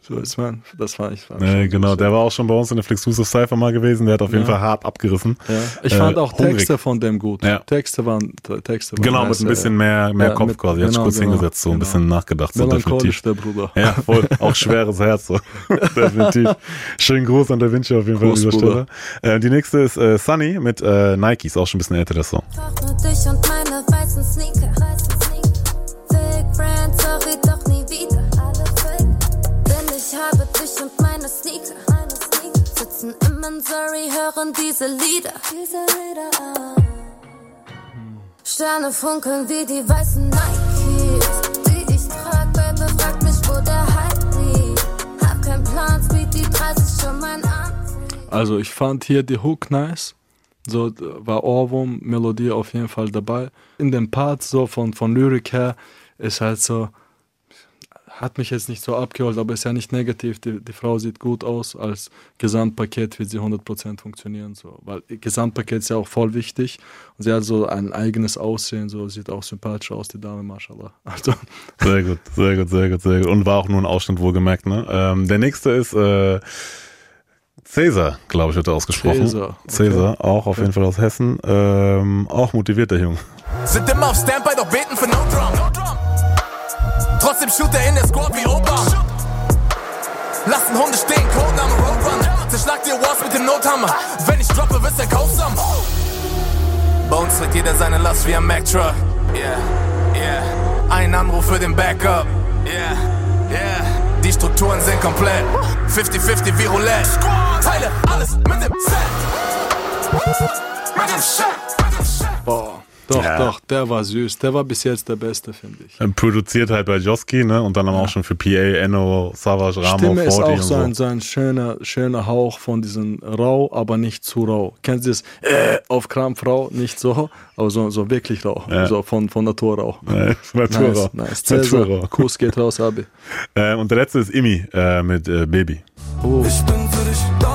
So, das, war, das war ich. War nee, genau, so. der war auch schon bei uns in der Flexusive Cypher mal gewesen. Der hat auf jeden Fall hart abgerissen. Ja. Ich äh, fand auch hungrig. Texte von dem gut. Ja. Texte waren, Texte waren Genau, nice, mit ein bisschen mehr, mehr Kopf mit, quasi. Genau, hat sich kurz genau, hingesetzt, so ein genau. bisschen nachgedacht. So definitiv. der Bruder. Ja, voll. Auch schweres Herz. So. [LAUGHS] definitiv. Schönen Gruß an der Vinci auf jeden Fall an dieser Stelle. Äh, die nächste ist äh, Sunny mit äh, Nikes, auch schon ein bisschen älter, der Song. Dich und meine weißen Sneaker. Im Missouri, hören diese Lieder. Diese Lieder Sterne funkeln wie die weißen Nikes, die ich trag. Baby, frag mich, wo der Hype liegt. Hab keinen Plan, Speed, die 30 schon mein Anziehen. Also, ich fand hier die Hook nice. So war Ohrwurm, Melodie auf jeden Fall dabei. In den Parts, so von, von Lyrik her, ist halt so, hat mich jetzt nicht so abgeholt, aber ist ja nicht negativ. Die, die Frau sieht gut aus. Als Gesamtpaket wird sie 100% funktionieren. So. Weil Gesamtpaket ist ja auch voll wichtig. Und sie hat so ein eigenes Aussehen. So sieht auch sympathisch aus, die Dame, mashallah. [LAUGHS] Also. Sehr gut, sehr gut, sehr gut, sehr gut. Und war auch nur ein Ausschnitt wohlgemerkt. Ne? Ähm, der nächste ist äh, Cäsar, glaube ich, wird er ausgesprochen. Cäsar, okay. Cäsar auch auf okay. jeden Fall aus Hessen. Ähm, auch motivierter Junge. Sind immer auf Standby, doch beten für No Drum. Trotzdem shoot er in der Squad wie Obama. Lassen Hunde stehen, Codename Roadrun. Zerschlag dir Walls mit dem Nothammer. Wenn ich droppe, wirst er kaufsam. Bei uns trägt jeder seine Last wie ein Mac-Truck. Yeah, yeah. Ein Anruf für den Backup. Yeah, yeah. Die Strukturen sind komplett. 50-50 wie Roulette. Teile alles mit dem Set. Mit dem Set. Boah. Doch, ja. doch, der war süß. Der war bis jetzt der Beste, finde ich. Ähm, produziert halt bei Joski, ne? Und dann ja. auch schon für PA, Enno, Savage, Ramo, Stimme ist auch so ein, so ein schöner, schöner Hauch von diesem rau, aber nicht zu rau. Kennst du das? Äh, auf Krampf rau, nicht so, aber so, so wirklich rau. Ja. So von, von Natur rau. Ja, Natur nice, nice. Natur Kuss geht raus, Abi. [LAUGHS] Ähm, und der letzte ist Imi äh, mit äh, Baby. Oh. Ich bin für dich da,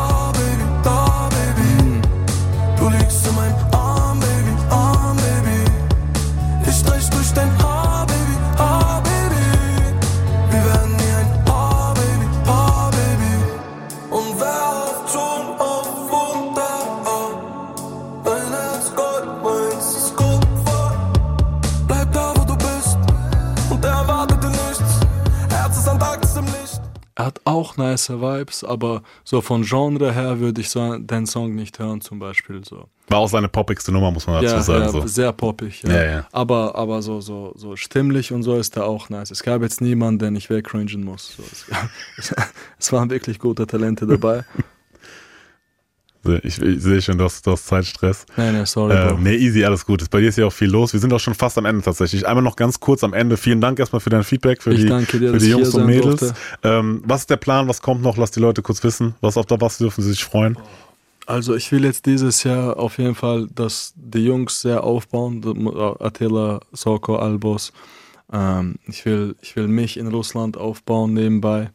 Er hat auch nice Vibes, aber so von Genre her würde ich so den Song nicht hören, zum Beispiel so. War auch seine poppigste Nummer, muss man dazu ja, sagen. Ja, so. sehr poppig, ja. ja, ja. Aber, aber so, so, so stimmlich und so ist er auch nice. Es gab jetzt niemanden, den ich wegcringen muss. So, es, [LAUGHS] es, waren wirklich gute Talente dabei. [LAUGHS] Ich, ich sehe schon, du hast, du hast Zeitstress. Nee, nee, sorry. Äh, nee, easy, alles gut. Bei dir ist ja auch viel los. Wir sind auch schon fast am Ende tatsächlich. Einmal noch ganz kurz am Ende. Vielen Dank erstmal für dein Feedback, für ich die, dir, für die Jungs und Mädels. Ähm, was ist der Plan? Was kommt noch? Lass die Leute kurz wissen. Was auf der was dürfen sie sich freuen? Also ich will jetzt dieses Jahr auf jeden Fall, dass die Jungs sehr aufbauen. Attila, Soko, Albos. Ähm, ich, will, ich will mich in Russland aufbauen nebenbei.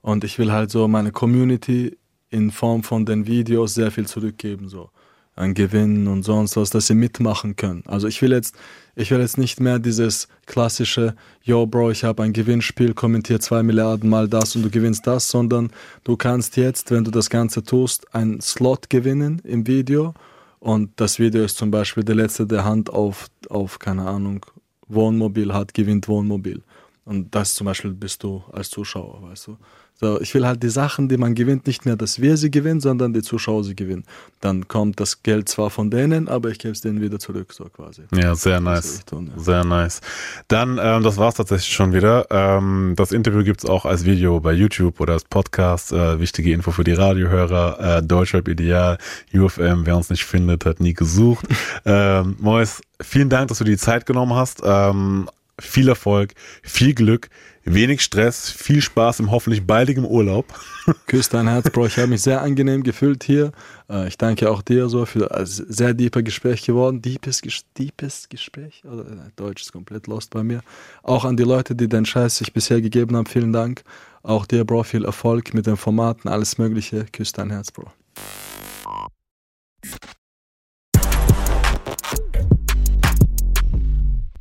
Und ich will halt so meine Community in Form von den Videos sehr viel zurückgeben, so an Gewinnen und sonst was, dass sie mitmachen können. Also ich will jetzt, ich will jetzt nicht mehr dieses klassische, yo Bro, ich habe ein Gewinnspiel, kommentier zwei Milliarden mal das und du gewinnst das, sondern du kannst jetzt, wenn du das Ganze tust, einen Slot gewinnen im Video und das Video ist zum Beispiel der letzte, der Hand auf, auf keine Ahnung, Wohnmobil hat, gewinnt Wohnmobil. Und das zum Beispiel bist du als Zuschauer, weißt du. So, ich will halt die Sachen, die man gewinnt, nicht mehr, dass wir sie gewinnen, sondern die Zuschauer sie gewinnen. Dann kommt das Geld zwar von denen, aber ich gebe es denen wieder zurück, so quasi. Ja, sehr nice. Tun, ja. Sehr nice. Dann, ähm, das war's tatsächlich schon wieder. Ähm, das Interview gibt's auch als Video bei YouTube oder als Podcast. Äh, wichtige Info für die Radiohörer. Äh, Deutschrap Ideal, UFM, wer uns nicht findet, hat nie gesucht. [LAUGHS] ähm, Mois, vielen Dank, dass du die Zeit genommen hast. Ähm, viel Erfolg, viel Glück, wenig Stress, viel Spaß im hoffentlich baldigen Urlaub. [LAUGHS] Küss dein Herz, Bro. Ich habe mich sehr angenehm gefühlt hier. Äh, ich danke auch dir so für ein sehr deeper Gespräch geworden. Deepes, deepes Gespräch? Äh, Deutsch ist komplett lost bei mir. Auch an die Leute, die den Scheiß sich bisher gegeben haben, vielen Dank. Auch dir, Bro, viel Erfolg mit den Formaten, alles Mögliche. Küss dein Herz, Bro.